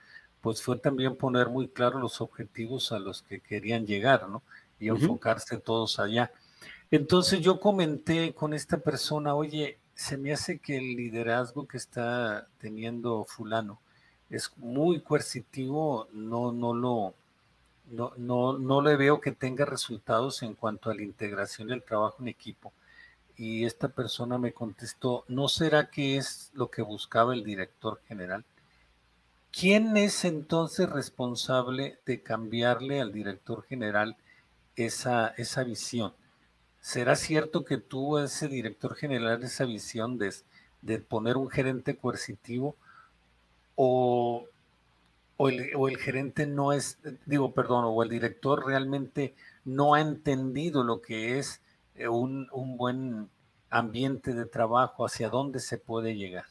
pues fue también poner muy claro los objetivos a los que querían llegar, ¿no? Y enfocarse todos allá. Entonces yo comenté con esta persona, oye, se me hace que el liderazgo que está teniendo fulano es muy coercitivo, no, no lo, no, no, no le veo que tenga resultados en cuanto a la integración del trabajo en equipo. Y esta persona me contestó, ¿no será que es lo que buscaba el director general? ¿Quién es entonces responsable de cambiarle al director general esa, esa visión? ¿Será cierto que tuvo ese director general esa visión de, de poner un gerente coercitivo o, o, el, gerente no es, digo, perdón, o el director realmente no ha entendido lo que es eh, un, un buen ambiente de trabajo, hacia dónde se puede llegar?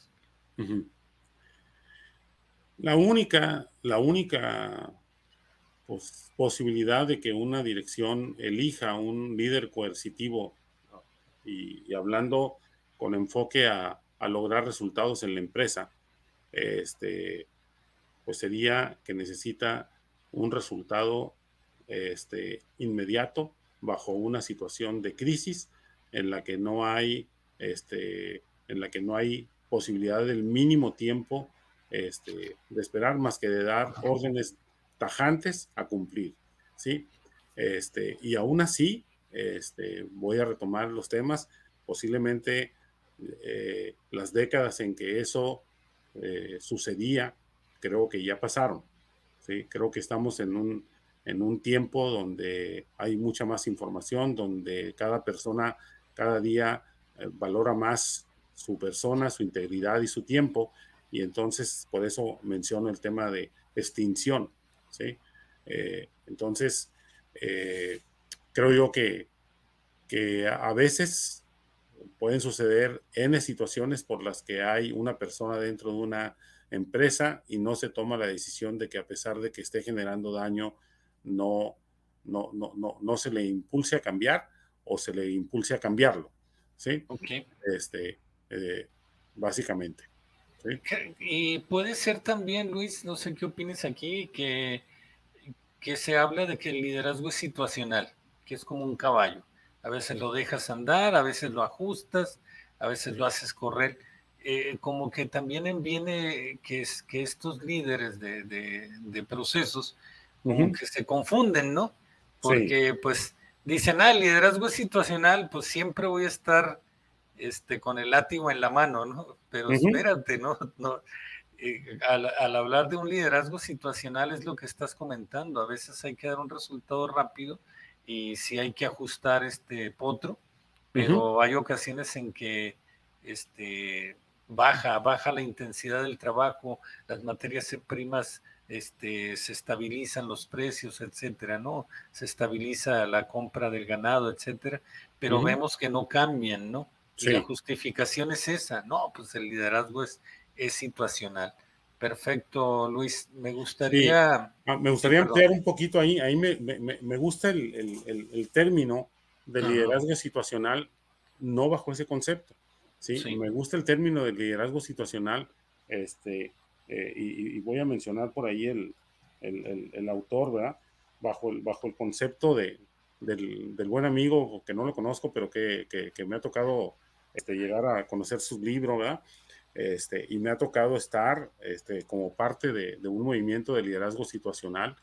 La única, la única posibilidad de que una dirección elija un líder coercitivo y, hablando con enfoque a, lograr resultados en la empresa, este, pues sería que necesita un resultado este, inmediato bajo una situación de crisis en la que no hay, este, en la que no hay posibilidad del mínimo tiempo este, de esperar más que de dar órdenes tajantes a cumplir, ¿sí? Este, y aún así, este, voy a retomar los temas, posiblemente eh, las décadas en que eso eh, sucedía, creo que ya pasaron, ¿sí? Creo que estamos en un, en un tiempo donde hay mucha más información, donde cada persona cada día eh, valora más su persona, su integridad y su tiempo, y entonces por eso menciono el tema de extinción, ¿sí? Eh, entonces, eh, creo yo que, que a veces pueden suceder N situaciones por las que hay una persona dentro de una empresa y no se toma la decisión de que a pesar de que esté generando daño, no, no, no, no, no se le impulse a cambiar o se le impulse a cambiarlo. ¿Sí? Este, eh, básicamente. Y puede ser también, Luis, no sé qué opinas aquí, que, que se habla de que el liderazgo es situacional, que es como un caballo. A veces lo dejas andar, a veces lo ajustas, a veces lo haces correr. Eh, como que también viene que, es, que estos líderes de, de, procesos como que se confunden, ¿no? Porque pues dicen, ah, el liderazgo es situacional, pues siempre voy a estar este, con el látigo en la mano, ¿no? Pero espérate, ¿no? no eh, al, hablar de un liderazgo situacional es lo que estás comentando. A veces hay que dar un resultado rápido y sí hay que ajustar este potro, pero hay ocasiones en que este, baja, baja la intensidad del trabajo, las materias primas este, se estabilizan los precios, etcétera, ¿no? Se estabiliza la compra del ganado, etcétera, pero vemos que no cambian, ¿no? Y la justificación es esa, no, pues el liderazgo es, es situacional. Perfecto, Luis. Me gustaría... Ah, me gustaría ampliar un poquito ahí. Ahí me, me, me gusta el, el, el, término de liderazgo situacional, no bajo ese concepto. ¿sí? Me gusta el término de liderazgo situacional, este, eh, y, voy a mencionar por ahí el, el, el, autor, ¿verdad? Bajo el, bajo el concepto de, del, del, buen amigo, que no lo conozco, pero que, que, que me ha tocado este, llegar a conocer su libro, ¿verdad? Este, y me ha tocado estar este, como parte de, de, un movimiento de liderazgo situacional.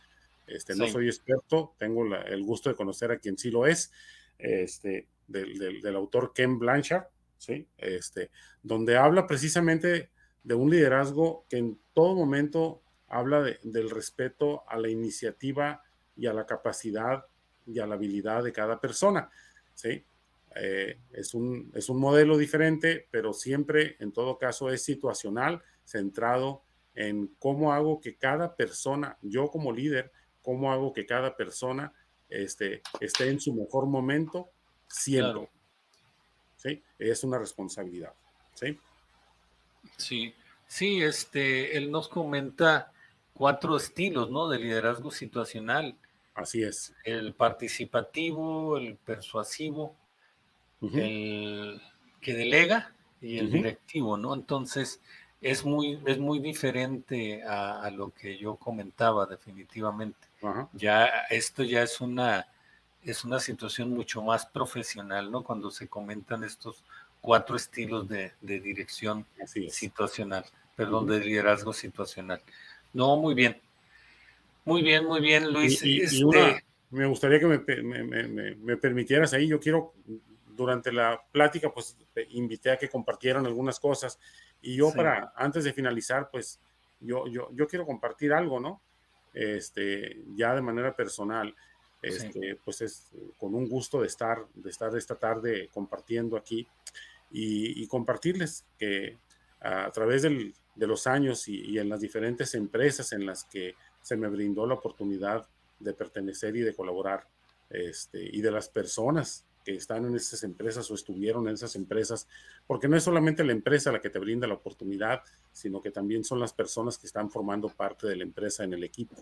Este, no soy experto, tengo el gusto de conocer a quien sí lo es, este, del, del, del, autor Ken Blanchard, ¿sí? este, donde habla precisamente de un liderazgo que en todo momento habla de, del respeto a la iniciativa y a la capacidad y a la habilidad de cada persona. ¿sí? Eh, es, un, es un modelo diferente, pero siempre, en todo caso, es situacional, centrado en cómo hago que cada persona, yo como líder, cómo hago que cada persona este, esté en su mejor momento siempre. ¿Sí? Es una responsabilidad. ¿Sí? Sí, sí, este, él nos comenta cuatro estilos, ¿no? De liderazgo situacional. Así es. El participativo, el persuasivo, el que delega y el directivo, ¿no? Entonces, es muy, es muy diferente a, lo que yo comentaba, definitivamente. Ya esto ya es una, es una situación mucho más profesional, ¿no? Cuando se comentan estos cuatro estilos de, dirección situacional, perdón, de liderazgo situacional. No, muy bien. Muy bien, muy bien, Luis. Este me gustaría que me, permitieras ahí, yo quiero, durante la plática, pues invité a que compartieran algunas cosas y yo para, antes de finalizar, pues yo, yo, yo quiero compartir algo, ¿no? Este, ya de manera personal. Este, pues es con un gusto de estar, de estar esta tarde compartiendo aquí y, compartirles que a, través de los años y, en las diferentes empresas en las que se me brindó la oportunidad de pertenecer y de colaborar, este, y de las personas que están en esas empresas o estuvieron en esas empresas, porque no es solamente la empresa la que te brinda la oportunidad, sino que también son las personas que están formando parte de la empresa en el equipo.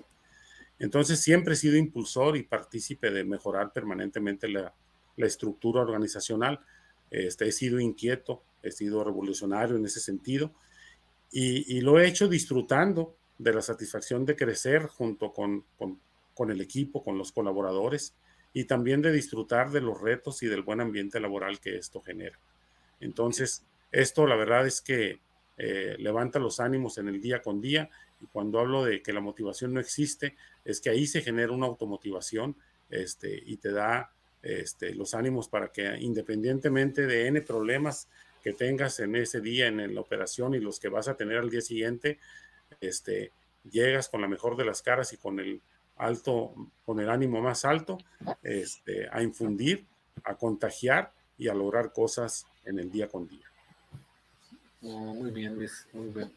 Entonces siempre he sido impulsor y partícipe de mejorar permanentemente la, estructura organizacional este, he sido inquieto, he sido revolucionario en ese sentido y, lo he hecho disfrutando de la satisfacción de crecer junto con, el equipo, con los colaboradores y también de disfrutar de los retos y del buen ambiente laboral que esto genera. Entonces, esto la verdad es que eh, levanta los ánimos en el día con día y cuando hablo de que la motivación no existe, es que ahí se genera una automotivación este, y te da este, los ánimos para que independientemente de N problemas que tengas en ese día en la operación y los que vas a tener al día siguiente, este, llegas con la mejor de las caras y con el alto, con el ánimo más alto, este, a infundir, a contagiar y a lograr cosas en el día con día. muy bien, Luis, muy bien.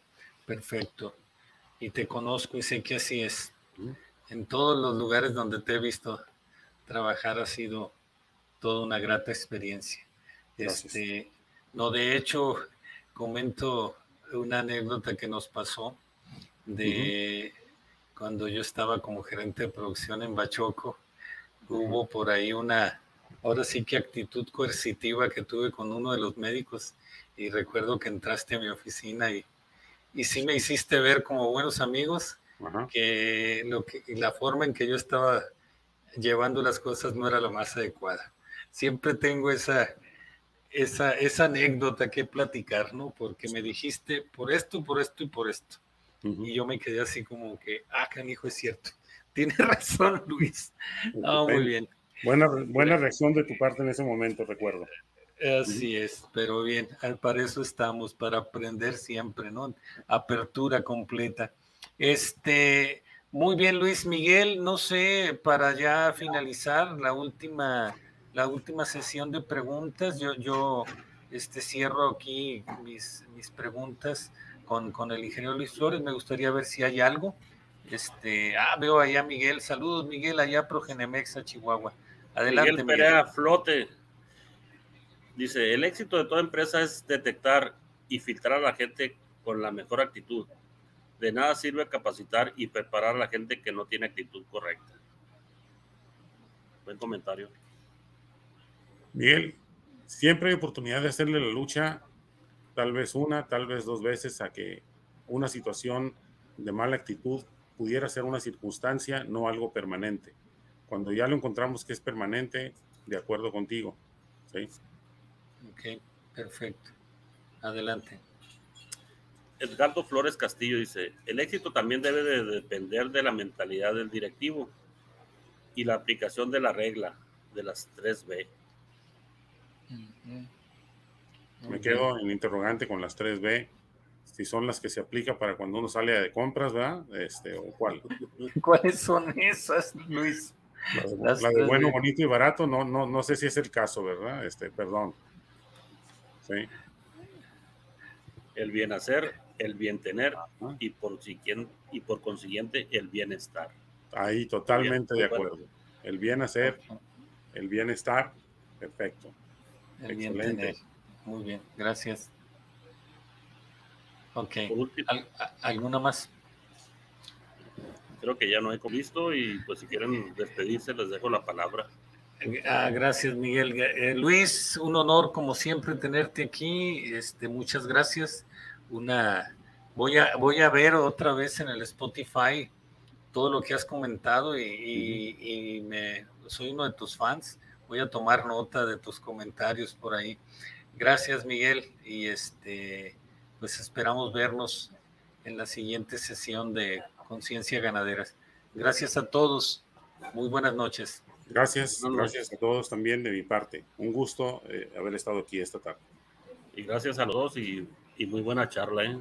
Perfecto. Y te conozco y sé que así es. En todos los lugares donde te he visto trabajar ha sido toda una grata experiencia. Este, no, de hecho, comento una anécdota que nos pasó de cuando yo estaba como gerente de producción en Bachoco. Hubo por ahí una, ahora sí que actitud coercitiva que tuve con uno de los médicos y recuerdo que entraste a mi oficina y, y sí me hiciste ver como buenos amigos que, lo que la forma en que yo estaba llevando las cosas no era lo más adecuada siempre tengo esa, esa, esa anécdota que platicar, ¿no? Porque me dijiste por esto, por esto y por esto. Y yo me quedé así como que, ah, canijo, es cierto. Tiene razón, Luis. No, muy bien. Buena, buena reacción de tu parte en ese momento, recuerdo. Así es, pero bien, para eso estamos, para aprender siempre, ¿no? Apertura completa. Este, muy bien, Luis Miguel, no sé, para ya finalizar la última la última sesión de preguntas. Yo, yo este, cierro aquí mis, mis preguntas con, con, el ingeniero Luis Flores. Me gustaría ver si hay algo. Este, ah, veo allá Miguel. Saludos, Miguel, allá Progenemexa, Chihuahua. Adelante, Miguel. Perea Flote. Dice, el éxito de toda empresa es detectar y filtrar a la gente con la mejor actitud. De nada sirve capacitar y preparar a la gente que no tiene actitud correcta. Buen comentario. Miguel, siempre hay oportunidad de hacerle la lucha, tal vez una, tal vez dos veces, a que una situación de mala actitud pudiera ser una circunstancia, no algo permanente. Cuando ya lo encontramos que es permanente, de acuerdo contigo. ¿sí? Ok, perfecto. Adelante. Edgardo Flores Castillo dice, el éxito también debe de depender de la mentalidad del directivo y la aplicación de la regla de las 3B. Me quedo en interrogante con las 3B, si son las que se aplica para cuando uno sale de compras, ¿verdad? Este, o cuál. ¿Cuáles son esas, Luis? La, de, bueno, bonito y barato, no, no, no sé si es el caso, ¿verdad? Este, perdón. Sí. El bien hacer, el bien tener y por, y por consiguiente el bienestar. Ahí totalmente de acuerdo. El bien hacer, el bienestar, perfecto. Excelente. Muy bien, gracias. Ok. ¿Alguna más? Creo que ya no he visto y pues si quieren despedirse les dejo la palabra. Ah, gracias, Miguel. Eh, Luis, un honor como siempre tenerte aquí. Este, muchas gracias. Una, Voy a, voy a ver otra vez en el Spotify todo lo que has comentado y, me, soy uno de tus fans. Voy a tomar nota de tus comentarios por ahí. Gracias, Miguel. Y este, pues esperamos vernos en la siguiente sesión de Conciencia Ganaderas. Gracias a todos. Muy buenas noches. Gracias, gracias a todos también de mi parte. Un gusto eh, haber estado aquí esta tarde. Y gracias a los dos y, y muy buena charla. ¿eh?